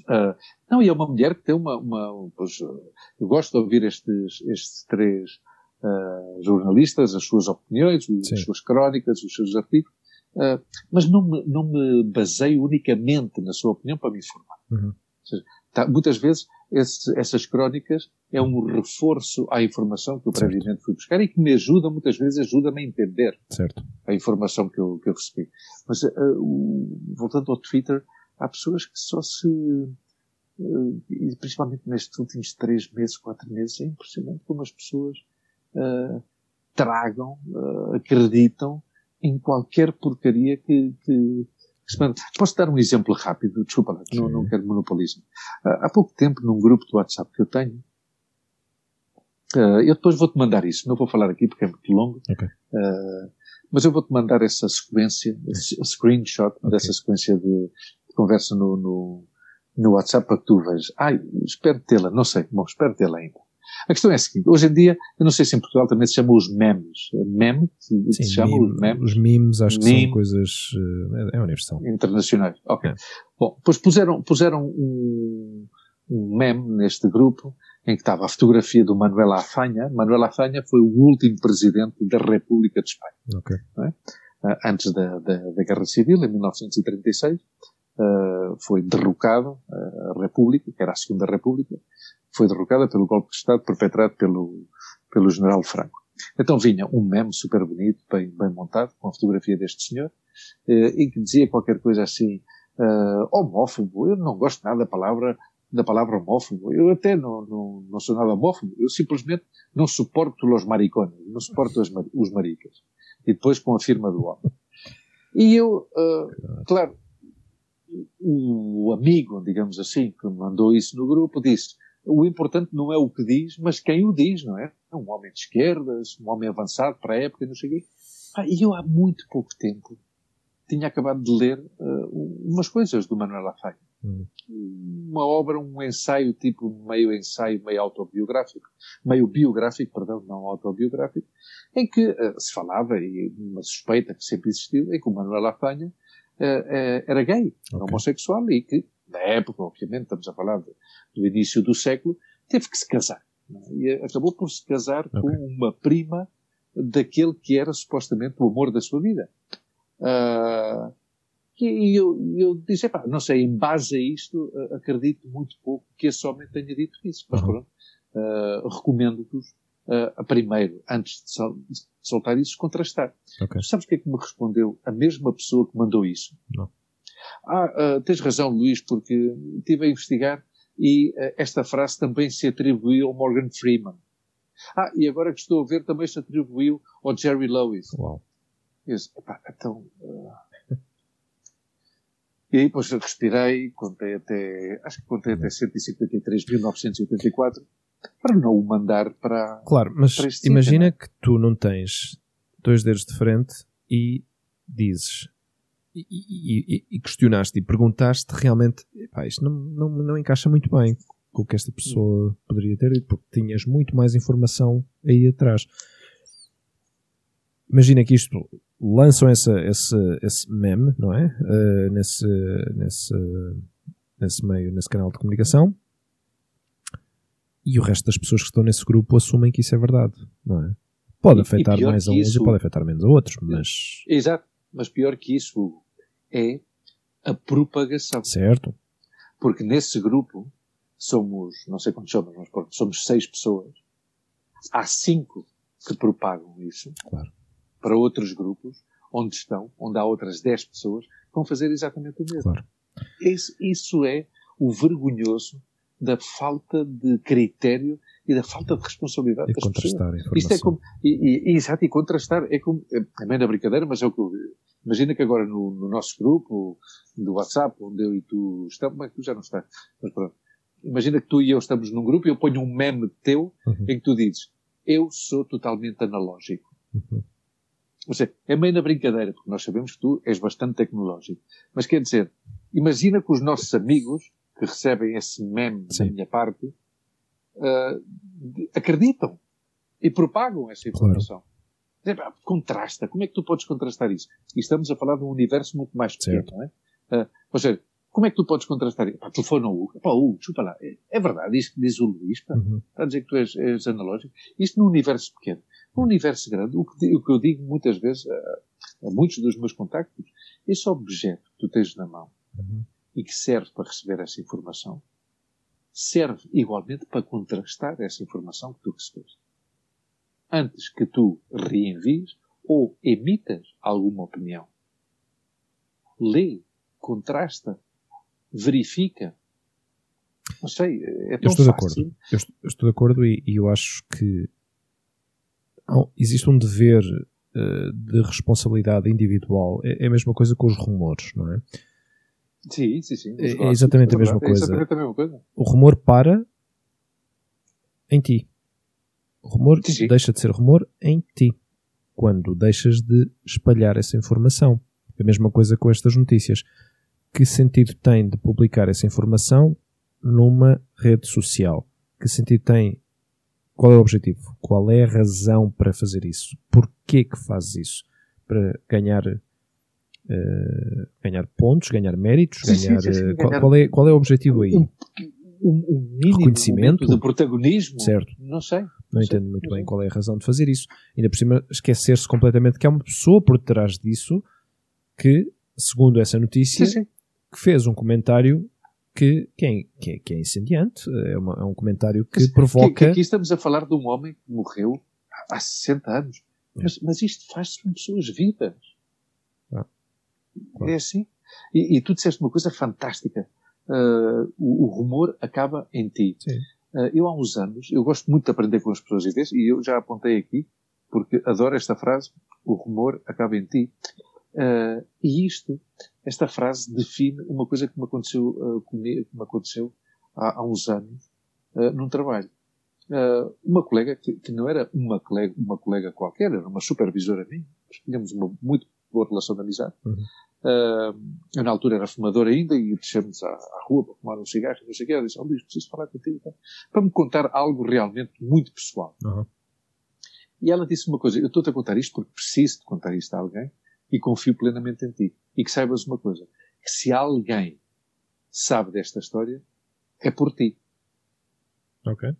Uh, não, e é uma mulher que tem uma, uma pois, eu gosto de ouvir estes, estes três uh, jornalistas, as suas opiniões, Sim. as suas crónicas, os seus artigos, uh, mas não me, não me baseio unicamente na sua opinião para me informar. Uhum. Seja, tá, muitas vezes esse, essas crónicas é um reforço à informação que eu certo. previamente fui buscar e que me ajuda, muitas vezes, ajuda-me a entender certo. a informação que eu, que eu recebi. Mas, uh, voltando ao Twitter, há pessoas que só se, uh, e principalmente nestes últimos três meses, quatro meses, é impressionante como as pessoas uh, tragam, acreditam em qualquer porcaria que, que Posso dar um exemplo rápido? Desculpa, não, não quero monopolismo. Uh, há pouco tempo, num grupo do WhatsApp que eu tenho, uh, eu depois vou-te mandar isso. Não vou falar aqui porque é muito longo. Okay. Uh, mas eu vou-te mandar essa sequência, esse screenshot okay. dessa sequência de, de conversa no, no, no, WhatsApp para que tu vejas. Ai, espero tê-la. Não sei. Bom, espero tê-la ainda. A questão é a seguinte, hoje em dia, eu não sei se em Portugal também se chama os memes. Meme? Se, Sim, chama meme, os memes? Os memes acho meme, que são coisas, eh, é uma universal. Internacionais, ok. É. Bom, depois puseram, puseram um, um meme neste grupo em que estava a fotografia do Manuel Afanha. Manuel Afanha foi o último presidente da República de Espanha. Ok. É? Ah, antes da, da, da, Guerra Civil, em 1936, uh, ah, foi derrocado a República, que era a Segunda República, foi derrocada pelo golpe de Estado perpetrado pelo, pelo general Franco. Então vinha um meme super bonito, bem, bem montado, com a fotografia deste senhor, eh, e que dizia qualquer coisa assim, uh, homófobo, eu não gosto nada da palavra, da palavra homófobo, eu até não, não, não sou nada homófobo, eu simplesmente não suporto os maricones, não suporto os, os maricas. E depois com a firma do homem. E eu, uh, claro, o amigo, digamos assim, que mandou isso no grupo, disse: o importante não é o que diz, mas quem o diz, não é? É um homem de esquerdas, um homem avançado para a época, não sei o quê. Ah, e eu há muito pouco tempo tinha acabado de ler uh, umas coisas do Manuel Lafaia. Hum. Uma obra, um ensaio, tipo meio ensaio, meio autobiográfico, meio biográfico, perdão, não autobiográfico, em que uh, se falava, e uma suspeita que sempre existiu, em que o Manuel Lafanha uh, era gay, okay. homossexual, e que, na época, obviamente, estamos a falar de, do início do século, teve que se casar. E acabou por se casar okay. com uma prima daquele que era supostamente o amor da sua vida. Uh, e eu, eu disse, não sei, em base a isto, acredito muito pouco que esse homem tenha dito isso. Mas uhum. pronto, uh, recomendo-vos, uh, primeiro, antes de, sol, de, soltar isso, contrastar. Okay. Sabes o que é que me respondeu a mesma pessoa que mandou isso? Não. Ah, uh, tens razão, Luís, porque estive a investigar e uh, esta frase também se atribuiu ao Morgan Freeman. Ah, e agora que estou a ver, também se atribuiu ao Jerry Lewis. Uau. Eu disse, então... Uh, e aí depois respirei, contei até, acho que contei até 153.984, para não o mandar para. Claro, mas para imagina sítio, que tu não tens dois dedos de frente e dizes. E, e, e questionaste e perguntaste realmente, pá, isto não, não, não encaixa muito bem com o que esta pessoa poderia ter dito, porque tinhas muito mais informação aí atrás. Imagina que isto lançam essa, esse, esse meme, não é? Uh, nesse, nesse, nesse meio, nesse canal de comunicação. E o resto das pessoas que estão nesse grupo assumem que isso é verdade, não é? Pode afetar mais a uns isso, e pode afetar menos a outros, mas... Exato, mas pior que isso é a propagação. Certo. Porque nesse grupo somos, não sei quantos somos, mas pronto, somos seis pessoas. Há cinco que propagam isso. Claro para outros grupos, onde estão, onde há outras 10 pessoas, vão fazer exatamente o mesmo. Claro. Isso, isso é o vergonhoso da falta de critério e da falta de responsabilidade e das contrastar pessoas. Isto é como, e, e, exato, e contrastar, é como, é meio na brincadeira, mas é o que eu, imagina que agora no, no, nosso grupo, do WhatsApp, onde eu e tu estamos, mas tu já não estás, mas pronto, imagina que tu e eu estamos num grupo e eu ponho um meme teu uhum. em que tu dizes, eu sou totalmente analógico. Uhum. Ou seja, é meio na brincadeira, porque nós sabemos que tu és bastante tecnológico. Mas quer dizer, imagina que os nossos amigos que recebem esse meme Sim. da minha parte uh, acreditam e propagam essa informação. Claro. Contrasta. Como é que tu podes contrastar isso? E estamos a falar de um universo muito mais pequeno, certo. não é? Uh, ou seja, como é que tu podes contrastar isso? Pá, telefona o Hugo. Pá, Hugo, chupa lá. É, é verdade que diz o Luís, pá. Uhum. Está a dizer que tu és, és analógico. Isto num universo pequeno. Um universo grande, o que, o que eu digo muitas vezes a, a, muitos dos meus contactos, esse objeto que tu tens na mão uhum. e que serve para receber essa informação, serve igualmente para contrastar essa informação que tu recebeste. Antes que tu reenvies ou emitas alguma opinião. Lê, contrasta, verifica. Não sei, é tão eu estou fácil. De acordo. Eu estou, eu estou de acordo e, e eu acho que existe um dever uh, de responsabilidade individual. É, é, a mesma coisa com os rumores, não é? Sim, sim, sim. É, é, exatamente, a mesma coisa. é exatamente a mesma coisa. O rumor para em ti. O rumor sim, sim. deixa de ser rumor em ti. Quando deixas de espalhar essa informação. A mesma coisa com estas notícias. Que sentido tem de publicar essa informação numa rede social? Que sentido tem qual é o objetivo? Qual é a razão para fazer isso? Porquê que fazes isso? Para ganhar, uh, ganhar pontos, ganhar méritos, sim, ganhar, sim, sim, qual, qual, é, qual é o objetivo aí? Um, um, um Reconhecimento? de protagonismo? Certo. Não sei. Não, não entendo sei, muito bem sei. qual é a razão de fazer isso. Ainda por cima, esquecer-se completamente que há uma pessoa por trás disso que, segundo essa notícia, que fez um comentário que, que, é, que, é, que é incendiante. É, uma, é, um comentário que mas, provoca. Que, aqui estamos a falar de um homem que morreu há 60 anos. É. Mas, mas isto faz-se com pessoas vivas. Claro. É assim. E, e, tu disseste uma coisa fantástica. Uh, o, o, rumor acaba em ti. Uh, eu há uns anos, eu gosto muito de aprender com as pessoas e, e eu já apontei aqui, porque adoro esta frase, o rumor acaba em ti. Uh, e isto, esta frase define uma coisa que me aconteceu, uh, comigo, que me aconteceu há, há uns anos uh, num trabalho. uma colega, que, que, não era uma colega, uma colega qualquer, era uma supervisora minha, tínhamos uma muito boa relação de amizade. Uhum. eu na altura era fumador ainda e descemos à, à, rua para fumar um cigarro, não sei o que, ela disse, oh Luís, preciso falar contigo, tá? para me contar algo realmente muito pessoal. Uhum. E ela disse uma coisa, eu estou-te a contar isto porque preciso de contar isto a alguém, e confio plenamente em ti. E que saibas uma coisa, que se alguém sabe desta história, é por ti. Ok.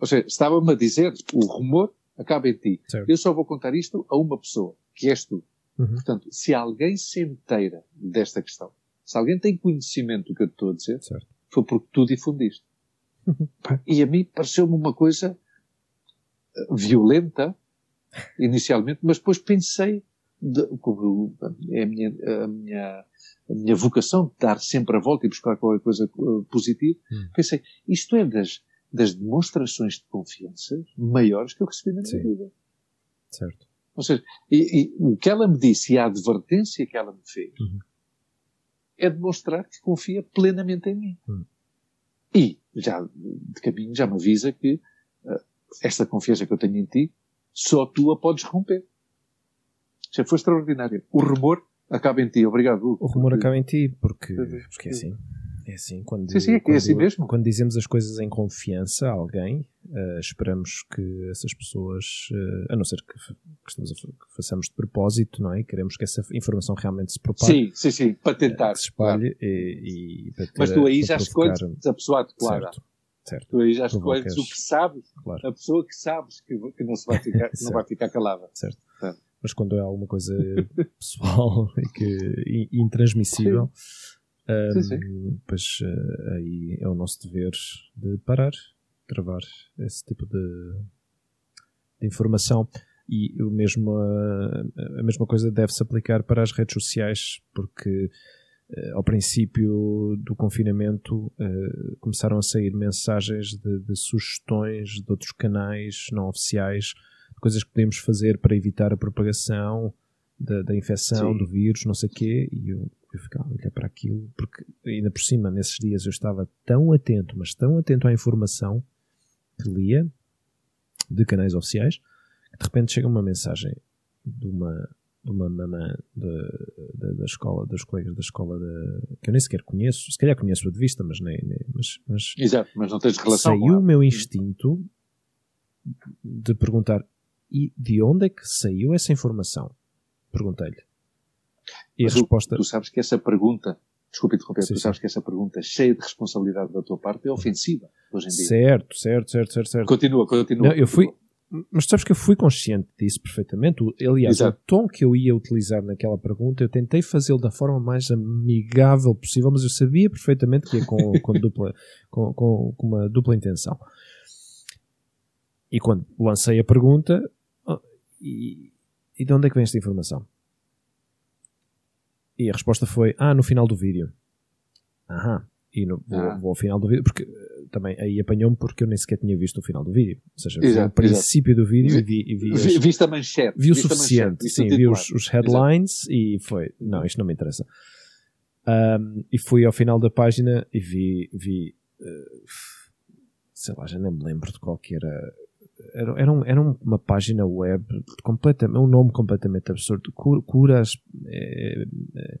Ou seja, estava-me a dizer, o rumor acaba em ti. Certo. Eu só vou contar isto a uma pessoa, que és tu. Uhum. Portanto, se alguém se inteira desta questão, se alguém tem conhecimento do que eu estou a dizer, certo. foi porque tu difundiste. Uhum. E a mim pareceu-me uma coisa eh, violenta, inicialmente, mas depois pensei de, como é a minha, a, minha, a minha vocação de dar sempre a volta e buscar qualquer coisa uh, positiva, hum. pensei, isto é das, das demonstrações de confiança maiores que eu recebi na minha Sim. vida. Certo. Ou seja, e, e, o que ela me disse e a advertência que ela me fez uhum. é demonstrar que confia plenamente em mim. Uhum. E, já de caminho, já me avisa que uh, esta confiança que eu tenho em ti, só tu a podes romper. Já foi extraordinário. O rumor acaba em ti. Obrigado, Hugo. O rumor acaba em ti, porque, porque é assim. É assim, quando, sim, sim, é, quando, é assim mesmo. Quando dizemos as coisas em confiança a alguém, uh, esperamos que essas pessoas, uh, a não ser que, que, façamos de propósito, não é? Queremos que essa informação realmente se propague. Sim, sim, sim, para tentar. Uh, se espalhe claro. e, e Mas tu aí já escolhes a pessoa adequada. Certo. Certo. Tu aí já escolhes o que sabes, claro. a pessoa que sabes que, que não, se vai ficar, não vai ficar calada. Certo. certo mas quando é alguma coisa pessoal e que intransmissível, um, sim, sim. pois uh, aí é o nosso dever de parar, gravar esse tipo de, de informação. E o mesmo, a, a mesma coisa deve-se aplicar para as redes sociais, porque uh, ao princípio do confinamento começaram a sair mensagens de, de sugestões de outros canais não oficiais coisas que podemos fazer para evitar a propagação da, da infecção, Sim. do vírus, não sei o quê, e eu, eu ficava a olhar para aquilo, porque ainda por cima, nesses dias, eu estava tão atento, mas tão atento à informação que lia de canais oficiais, que de repente chega uma mensagem de uma, de uma mamã da escola, dos colegas da escola de, que eu nem sequer conheço, se calhar conheço de vista, mas nem, nem mas, mas, Exato, mas não tens relação saiu o meu instinto de perguntar e de onde é que saiu essa informação? Perguntei-lhe. E Mas a resposta. Tu sabes que essa pergunta, desculpe interromper, sim, tu sabes sim. que essa pergunta cheia de responsabilidade da tua parte é ofensiva hoje em dia. Certo, certo, certo, certo. certo. Continua, continua. Não, eu fui. Mas sabes que eu fui consciente disso perfeitamente. Aliás, Exato. o tom que eu ia utilizar naquela pergunta, eu tentei fazê-lo da forma mais amigável possível, mas eu sabia perfeitamente que ia com, com, dupla, com, com, com uma dupla intenção. E quando lancei a pergunta, e, e de onde é que vem esta informação? E a resposta foi, ah, no final do vídeo. Aham. E no, vou, ah. vou, ao final do vídeo, porque eh, também aí apanhou-me porque eu nem sequer tinha visto o final do vídeo. Ou seja, vi o princípio exato. do vídeo e vi, e vi as, Viste a manchete. Vi o suficiente, sim, vi os, os headlines exato. e foi, não, isto não me interessa. Um, e fui ao final da página e vi, vi uh, sei lá, já nem me lembro de qual que era era, era, um, era uma página web completamente, um nome completamente absurdo. Curas. É, é,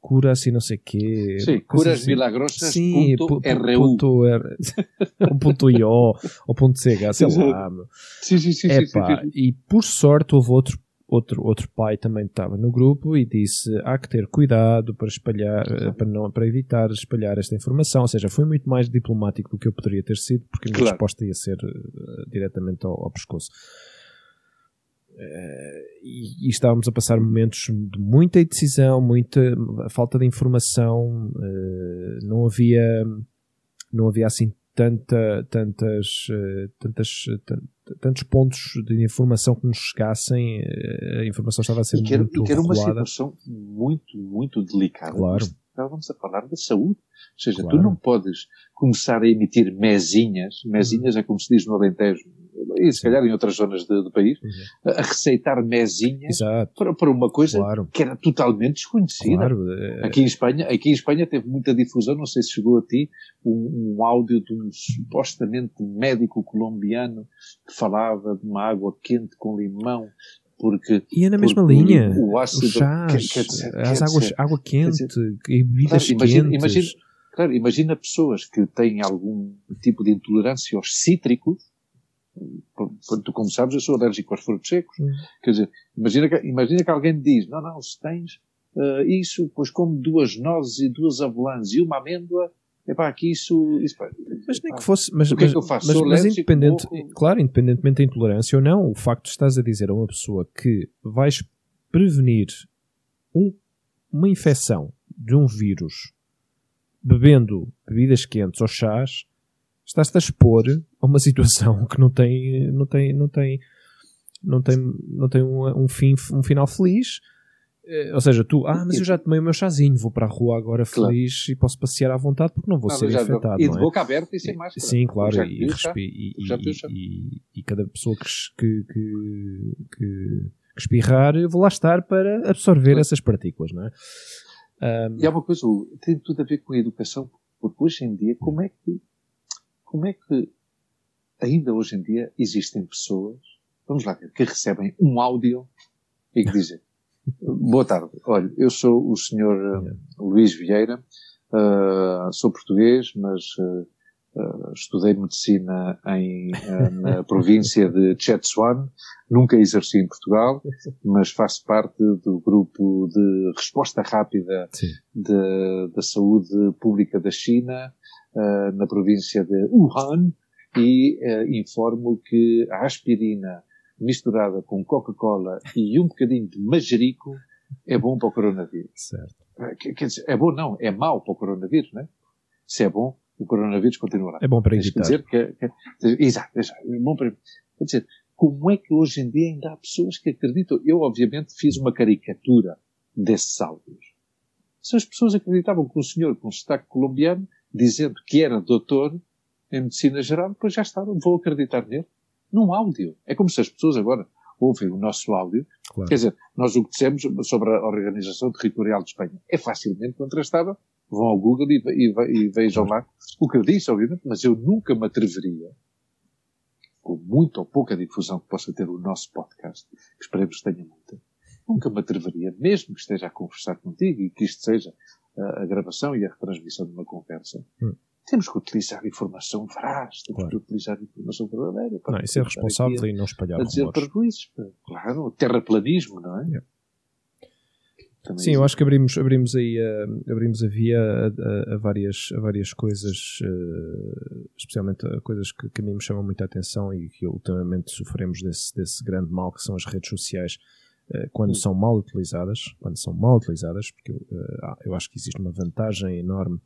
curas e não sei quê. Sim, curas assim. milagrosas. Sim, ponto ponto R, ou ponto .io ou ponto .ch, sei lá. Sim, sim, sim, sim, sim, sim. E por sorte houve outro outro, outro pai também estava no grupo e disse há que ter cuidado para espalhar, eh, para, não, para evitar espalhar esta informação. Ou seja, foi muito mais diplomático do que eu poderia ter sido, porque a minha claro. resposta ia ser uh, diretamente ao, ao pescoço. Uh, e, e, estávamos a passar momentos de muita indecisão, muita falta de informação, uh, não havia não havia assim tanta, tantas, tantas, tantos pontos de informação que nos chegassem, eh, a informação estava a ser e que era, muito e que era uma situação muito, muito delicada. Claro. Estávamos a falar da saúde. Ou seja, claro. tu não podes começar a emitir mesinhas, mesinhas é como se diz no Alentejo, e se calhar em outras zonas do país, uhum. a receitar mesinhas para, para uma coisa claro. que era totalmente desconhecida. Claro. É, aqui, em Espanha, aqui em Espanha teve muita difusão, não sei se chegou a ti, um, um áudio de um supostamente médico colombiano que falava de uma água quente com limão porque e é na mesma linha o ácido o chás, quer, quer dizer, as águas dizer, água quente dizer, e bebidas claro, imagina, quentes imagina, claro, imagina pessoas que têm algum tipo de intolerância aos cítricos tu como sabes eu sou alérgico aos frutos secos hum. quer dizer imagina que, imagina que alguém diz não não se tens uh, isso pois como duas nozes e duas avelãs e uma amêndoa Epá, aqui isso, isso mas nem que fosse mas, o que mas, é que eu faço? mas, mas independente, claro, independentemente da intolerância ou não, o facto de estás a dizer a uma pessoa que vais prevenir um, uma infecção de um vírus bebendo bebidas quentes ou chás, estás-te a expor a uma situação que não tem, não tem, não tem, não tem, não tem um, um fim, um final feliz eh, ou seja, tu, ah, mas eu já tomei o meu chazinho, vou para a rua agora claro. feliz e posso passear à vontade porque não vou ser infectado. E de é? boca aberta e sem máscara. Sim, claro, e, e, e, e, cada pessoa que, que, que, que, espirrar, eu vou lá estar para absorver claro. essas partículas, não é? Um, e há uma coisa, tem tudo a ver com a educação, porque hoje em dia, como é que, como é que ainda hoje em dia existem pessoas, vamos lá ver, que recebem um áudio e que dizem Boa tarde. Olha, eu sou o senhor uh, Luís Vieira, uh, sou português, mas uh, estudei medicina em, na província de Chetsuan, nunca exerci em Portugal, mas faço parte do grupo de resposta rápida da saúde pública da China, na província de Wuhan, e informo que a aspirina misturada com Coca-Cola e um bocadinho de manjerico é bom para o coronavírus. Certo. Eh, quer dizer, é bom não, é mau para o coronavírus, não é? Se é bom, o coronavírus continuará. É bom para evitar. Quer dizer que, que, exato, exato, é bom para Quer dizer, como é que hoje em dia ainda há pessoas que acreditam? Eu, obviamente, fiz uma caricatura desses áudios. Se as pessoas acreditavam que um senhor com sotaque colombiano, dizendo que era doutor em medicina geral, depois já estavam, vou acreditar nele num áudio. É como se as pessoas agora ouvem o nosso áudio. Claro. Quer dizer, nós o que dissemos sobre a Organização Territorial de Espanha é facilmente contrastável. Vão ao Google e, e, e vejam lá o que eu disse, obviamente, mas eu nunca me atreveria, com muita ou pouca difusão que possa ter o nosso podcast, que esperemos que tenha muita, nunca me atreveria, mesmo que esteja a conversar contigo e que isto seja a, a gravação e a retransmissão de uma conversa, hum temos que utilizar informação veraz, temos claro. que utilizar informação verdadeira. Para não, isso é responsável e não espalhar a dizer prejuízos. Claro, terraplanismo, não é? Yeah. Sim, eu acho que abrimos, abrimos aí a, abrimos a via a, a, a várias, a várias coisas, uh, especialmente a coisas que, que, a mim me chamam muita atenção e que ultimamente sofremos desse, desse grande mal que são as redes sociais quando são mal utilizadas, quando são mal utilizadas, porque eu, uh, eu acho que existe uma vantagem enorme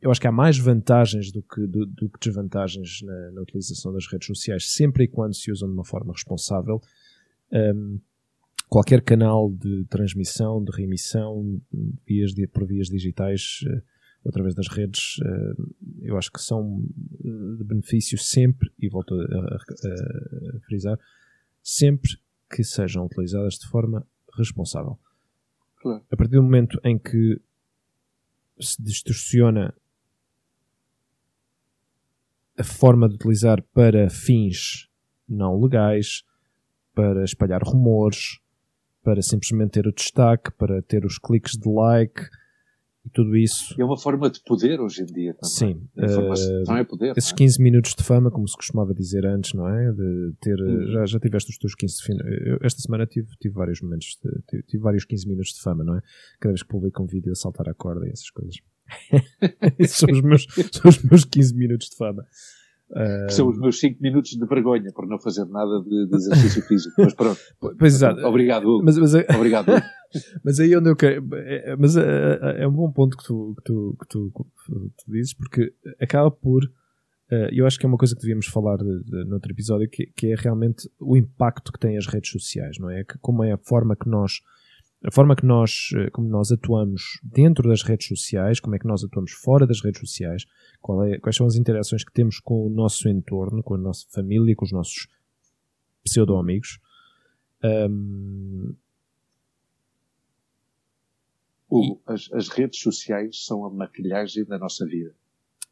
eu acho que há mais vantagens do que, do, do que desvantagens na, na, utilização das redes sociais, sempre e quando se usam de uma forma responsável. Um, qualquer canal de transmissão, de remissão vias de, por vias digitais através das redes, eu acho que são de benefício sempre, e volto a, a, a, frisar, sempre que sejam utilizadas de forma responsável. Claro. A partir do momento em que se distorciona a forma de utilizar para fins não legais, para espalhar rumores, para simplesmente ter o destaque, para ter os cliques de like e tudo isso. É uma forma de poder hoje em dia também. Sim. Informação uh, é poder. Esses é? 15 minutos de fama, como se costumava dizer antes, não é? De ter, hum. já, já tiveste os teus 15 eu, Esta semana tive, tive vários momentos, de, tive, tive, vários 15 minutos de fama, não é? Cada vez que publico um vídeo a saltar a corda e essas coisas. são, os meus, são os meus 15 minutos de fama. Uh... São os meus 5 minutos de vergonha por não fazer nada de, de exercício físico. Mas pronto. Pois exato. Obrigado, Hugo. Mas, mas, Obrigado, Hugo. mas aí onde eu quero. É, é mas é, é, um bom ponto que tu, que tu, que tu, que tu dizes, porque acaba por. Uh, eu acho que é uma coisa que devíamos falar de, de, no outro episódio, que, que, é realmente o impacto que têm as redes sociais, não é? Que, como é a forma que nós a forma que nós, eh, como nós atuamos dentro das redes sociais, como é que nós atuamos fora das redes sociais, é, quais são as interações que temos com o nosso entorno, com a nossa família, com os nossos pseudo-amigos. Um... Hugo, as, as redes sociais são a maquilhagem da nossa vida.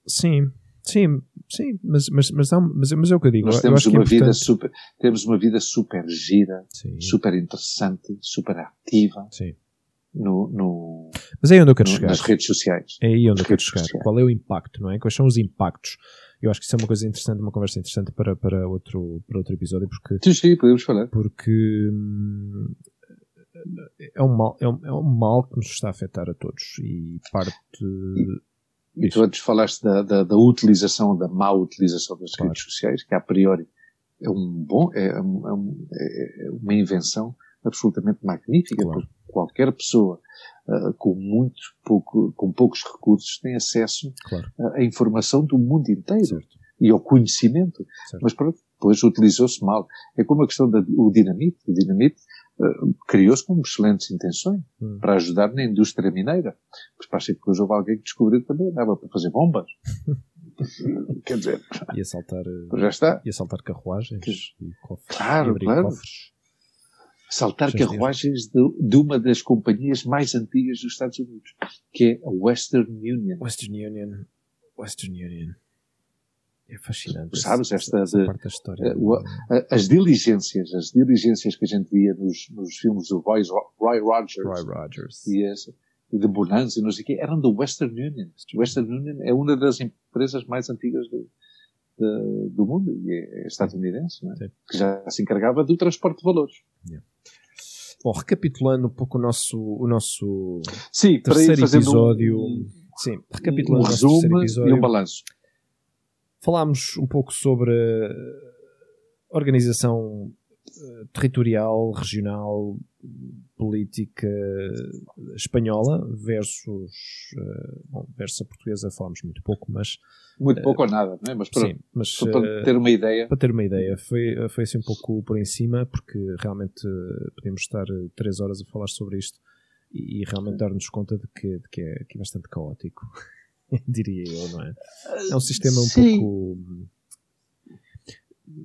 Sim, Sim, sim, mas, mas, mas, mas, mas é o que eu digo. Nós temos, uma, é vida super, temos uma vida super gira, sim. super interessante, super ativa. Sim. No, no, mas é aí onde eu quero no, chegar. Nas redes sociais. É aí onde eu quero chegar. Sociais. Qual é o impacto, não é? Quais são os impactos? Eu acho que isso é uma coisa interessante, uma conversa interessante para, para, outro, para outro episódio, porque... Sim, sim, podemos falar. Porque hum, é um, mal, é, um, é um mal que nos está a afetar a todos e parte... E tu antes falaste da, da, da, utilização, da má utilização das claro. redes sociais, que a priori é um bom, é, é, um, é, é uma invenção absolutamente magnífica, claro. porque qualquer pessoa uh, com muito pouco, com poucos recursos tem acesso claro. à informação do mundo inteiro certo. e ao conhecimento. Certo. Mas pronto, depois utilizou-se mal. É como a questão do dinamite. O dinamite uh, criou-se com excelentes intenções hum. para ajudar na indústria mineira. Mas parece que depois houve alguém que descobriu também dava para fazer bombas. Quer dizer, e assaltar, já está. E saltar carruagens e cofres. Claro, e claro. Cofres. Saltar carruagens de, de, uma das companhias mais antigas dos Estados Unidos, que é a Western Union. Western Union. Western Union. É fascinante. Sabes, esta, esta de, parte da história. Uh, as diligências, as diligências que a gente via nos, nos filmes do Roy, Roy Rogers. Roy Rogers. E, esse, e de Bonanza e não sei o quê, eram da Western Union. Western Union é uma das empresas mais antigas do, de, do mundo e é, é estadunidense, é? que já se encargava do transporte de valores. Yeah. Bom, recapitulando um pouco o nosso, o nosso Sim, terceiro episódio. Um, sim, recapitulando um resumo episódio, e um balanço Falámos um pouco sobre a organização eh, territorial, regional, política espanhola versus, eh, bom, versus a portuguesa falámos muito pouco, mas... Muito pouco uh, ou nada, não é? Mas, para, sim, mas para ter uma ideia... Para ter uma ideia, foi, foi assim um pouco por em cima, porque realmente podemos estar três horas a falar sobre isto e, e realmente dar-nos conta de que, de que, é, que é bastante caótico. diria eu, não é? É um sistema um Sim. pouco.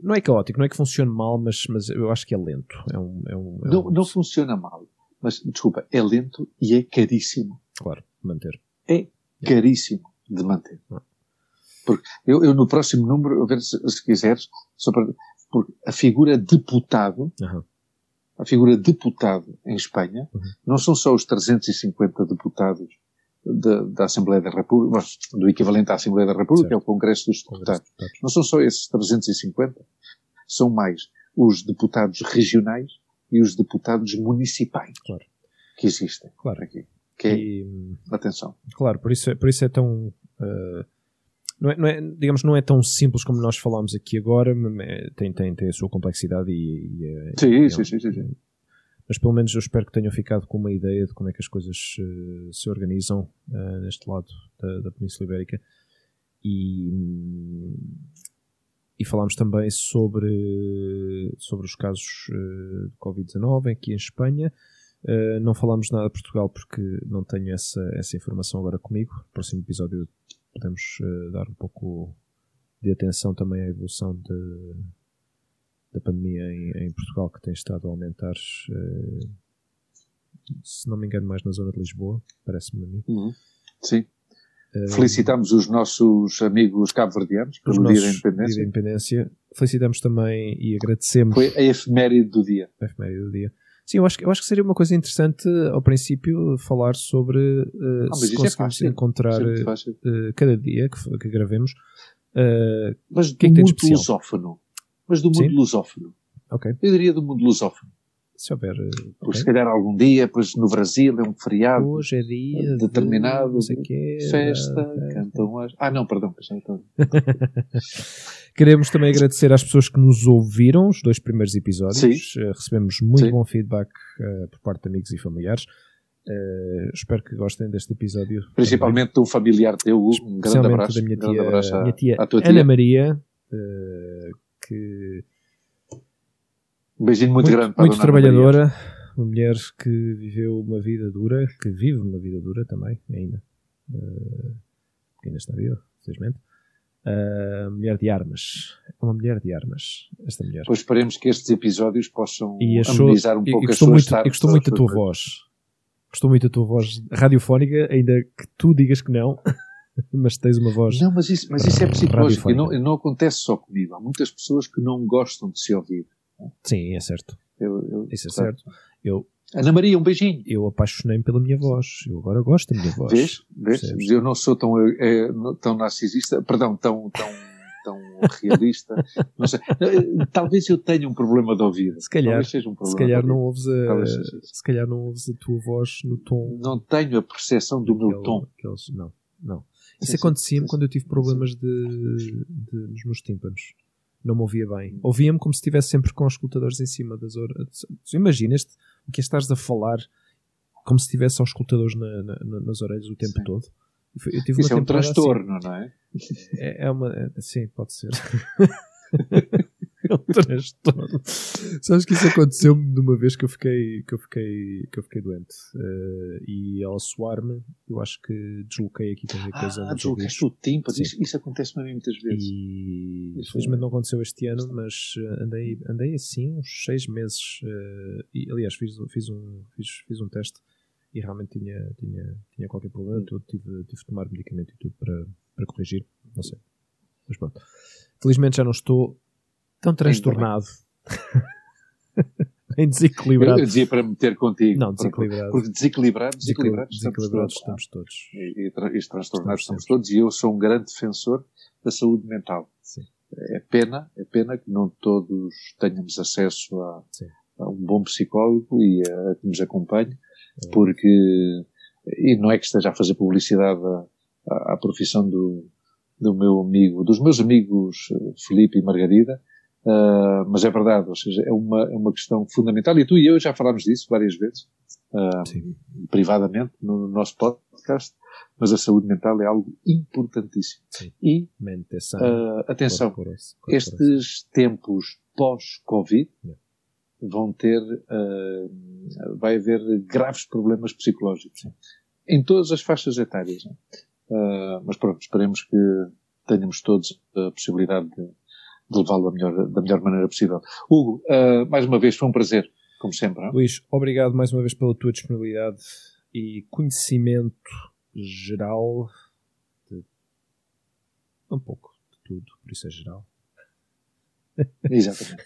Não é caótico, não é que funcione mal, mas, mas eu acho que é lento. É um, é um, é não, um... não funciona mal, mas desculpa, é lento e é caríssimo. Claro, manter. É caríssimo de manter. Ah. Porque eu, eu, no próximo número, ver se, se quiseres, para, porque a figura deputado, uhum. a figura deputado em Espanha, uhum. não são só os 350 deputados da, da Assembleia da República, do equivalente à Assembleia da República, certo. é o Congresso dos Deputados. Não são só esses 350, são mais os deputados regionais e os deputados municipais claro. que existem claro. aqui. Que é, e, atenção. Claro, por isso, é, por isso é tão. Uh, não é, não é, digamos, não é tão simples como nós falámos aqui agora, é, tem, tem, tem a sua complexidade e. e sim, sim, sim, sim, sim mas pelo menos eu espero que tenham ficado com uma ideia de como é que as coisas uh, se organizam uh, neste lado da, da, Península Ibérica. E, e falámos também sobre, sobre os casos uh, de Covid-19 aqui em Espanha. não falámos nada de Portugal porque não tenho essa, essa informação agora comigo. No próximo episódio podemos dar um pouco de atenção também à evolução de, da pandemia em, em, Portugal que tem estado a aumentar, uh, se não me engano, mais na zona de Lisboa, parece-me a mim. Uhum. Sim. Uh, Felicitamos os nossos amigos cabo-verdianos pelo Dia da Independência. Dia da Independência. Felicitamos também e agradecemos. Foi a efeméride do dia. A efeméride do dia. Sim, eu acho, eu acho que seria uma coisa interessante ao princípio falar sobre uh, ah, se é conseguimos é encontrar uh, cada dia que, que gravemos. Uh, mas que é que mundo lusófono mas do mundo Sim? lusófono. Ok. Eu diria do mundo lusófono. Se houver. Okay. se calhar algum dia, pois no Brasil é um feriado. Hoje é dia. Determinado. De, não sei quê, festa, é, cantam as. Ah, não, perdão, então. Queremos também agradecer às pessoas que nos ouviram, os dois primeiros episódios. Sim. Uh, recebemos muito Sim. bom feedback uh, por parte de amigos e familiares. Uh, espero que gostem deste episódio. Principalmente também. do familiar teu, um grande abraço. da minha tia, abraço minha tia, à, tia. Ana Maria, que um beijinho muito, muito grande para muito trabalhadora, uma mulher que viveu uma vida dura, que vive uma vida dura também, ainda. Uh, ainda está viva, felizmente. Uh, mulher de armas. É uma mulher de armas, esta mulher. Pois esperemos que estes episódios possam e achou, amenizar um pouco e, gostou muito, E gostou muito da tua voz. Gostou muito da tua voz radiofónica, ainda que tu digas que não. mas tens uma voz. Não, mas isso, mas isso é psicológico e não, não acontece só comigo. Há muitas pessoas que não gostam de se ouvir. Sim, é certo. Eu, eu, isso é certo. Eu, Ana Maria, um beijinho. Eu apaixonei-me pela minha voz. Eu agora gosto da minha voz. Vês? Vês? Eu não sou tão, é, tão narcisista, perdão, tão, tão, tão realista. Não sei. Talvez eu tenha um problema de ouvir. Se calhar, um se calhar não ouves a, se calhar não ouves a tua voz no tom. Não tenho a percepção do meu tom. Aqueles, não, não. Isso acontecia-me quando eu tive problemas de, de, nos meus tímpanos. Não me ouvia bem. Hum. Ouvia-me como se estivesse sempre com os escutadores em cima das orelhas. Imaginas o que é estás a falar como se tivesse aos escutadores na, na, nas orelhas o tempo sim. todo. Isso é um assim. transtorno, assim. não é? é? É, uma. É, sim, pode ser. é um transtorno. Sabes que isso aconteceu-me de uma vez que eu fiquei, que eu fiquei, que eu fiquei doente. Uh, e ao suar-me, eu acho que desloquei aqui qualquer ah, coisa. Ah, desloqueiste o tímpano. Isso, isso acontece-me a mim muitas vezes. E infelizmente não aconteceu este ano, mas eh, andei, andei assim uns seis meses. Uh, e, aliás, fiz, fiz, um, fiz, fiz um teste e realmente tinha, tinha, tinha qualquer problema. Eu tive, tive de tomar medicamento e tudo para, para corrigir. Não sei. Mas pronto. Felizmente já não estou tão transtornado. em desequilibrado. Eu, dizia para meter contigo. Não, desequilibrado. Porque desequilibrados, desequilibrados, desequilibrados estamos todos. E, e, e transtornados estamos, todos. E eu sou um grande defensor da saúde mental. Sim. É pena, é pena que não todos tenhamos acesso a, a um bom psicólogo e a, a que nos acompanhe, é. porque, e não é que esteja a fazer publicidade à, à profissão do, do meu amigo, dos meus amigos eh, Felipe e Margarida, uh, mas é verdade, ou seja, é uma, é uma questão fundamental, e tu e eu já falámos disso várias vezes, uh, privadamente, no nosso podcast, mas a saúde mental é algo importantíssimo. Sim. E, uh, atenção, estes tempos pós-Covid yeah. vão ter, vai haver graves problemas psicológicos. Sim. Em todas as faixas etárias. Uh, mas pronto, esperemos que tenhamos todos a possibilidade de, de levá-lo da melhor, da melhor maneira possível. Hugo, uh, mais uma vez foi um prazer, como sempre. Não? Luís, obrigado mais uma vez pela tua disponibilidade e conhecimento geral de um pouco de tudo, por isso é geral. Exatamente.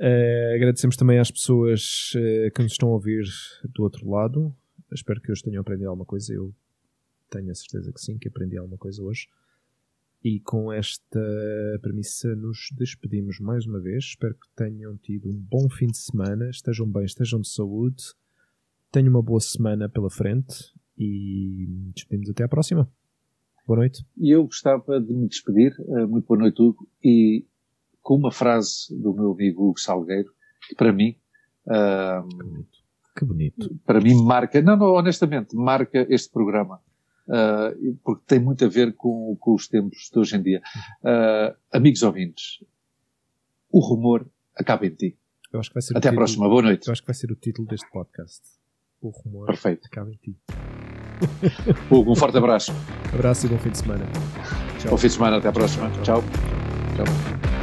uh, agradecemos também às pessoas uh, que nos estão a ouvir do outro lado. Espero que hoje tenham aprendido alguma coisa. Eu tenho a certeza que sim, que aprendi alguma coisa hoje. E com esta premissa nos despedimos mais uma vez. Espero que tenham tido um bom fim de semana, estejam bem, estejam de saúde, tenham uma boa semana pela frente e despedimos até à próxima. Boa noite. E eu gostava de me despedir, eh, muito boa noite, Hugo, e com uma frase do meu amigo Hugo Salgueiro, que para mim. Uh, que bonito. Que bonito. Para mim marca, não, não, honestamente, marca este programa uh, porque tem muito a ver com, com, os tempos de hoje em dia. Uh, amigos ouvintes, o rumor acaba em ti. Até título, à próxima, boa noite. Eu acho que vai ser o título deste podcast. O rumor Perfeito. acaba em ti. Hugo, um forte abraço. abraço e bom fim de semana. Tchau. Bom fim de semana, até à próxima. Tchau. Tchau. Tchau.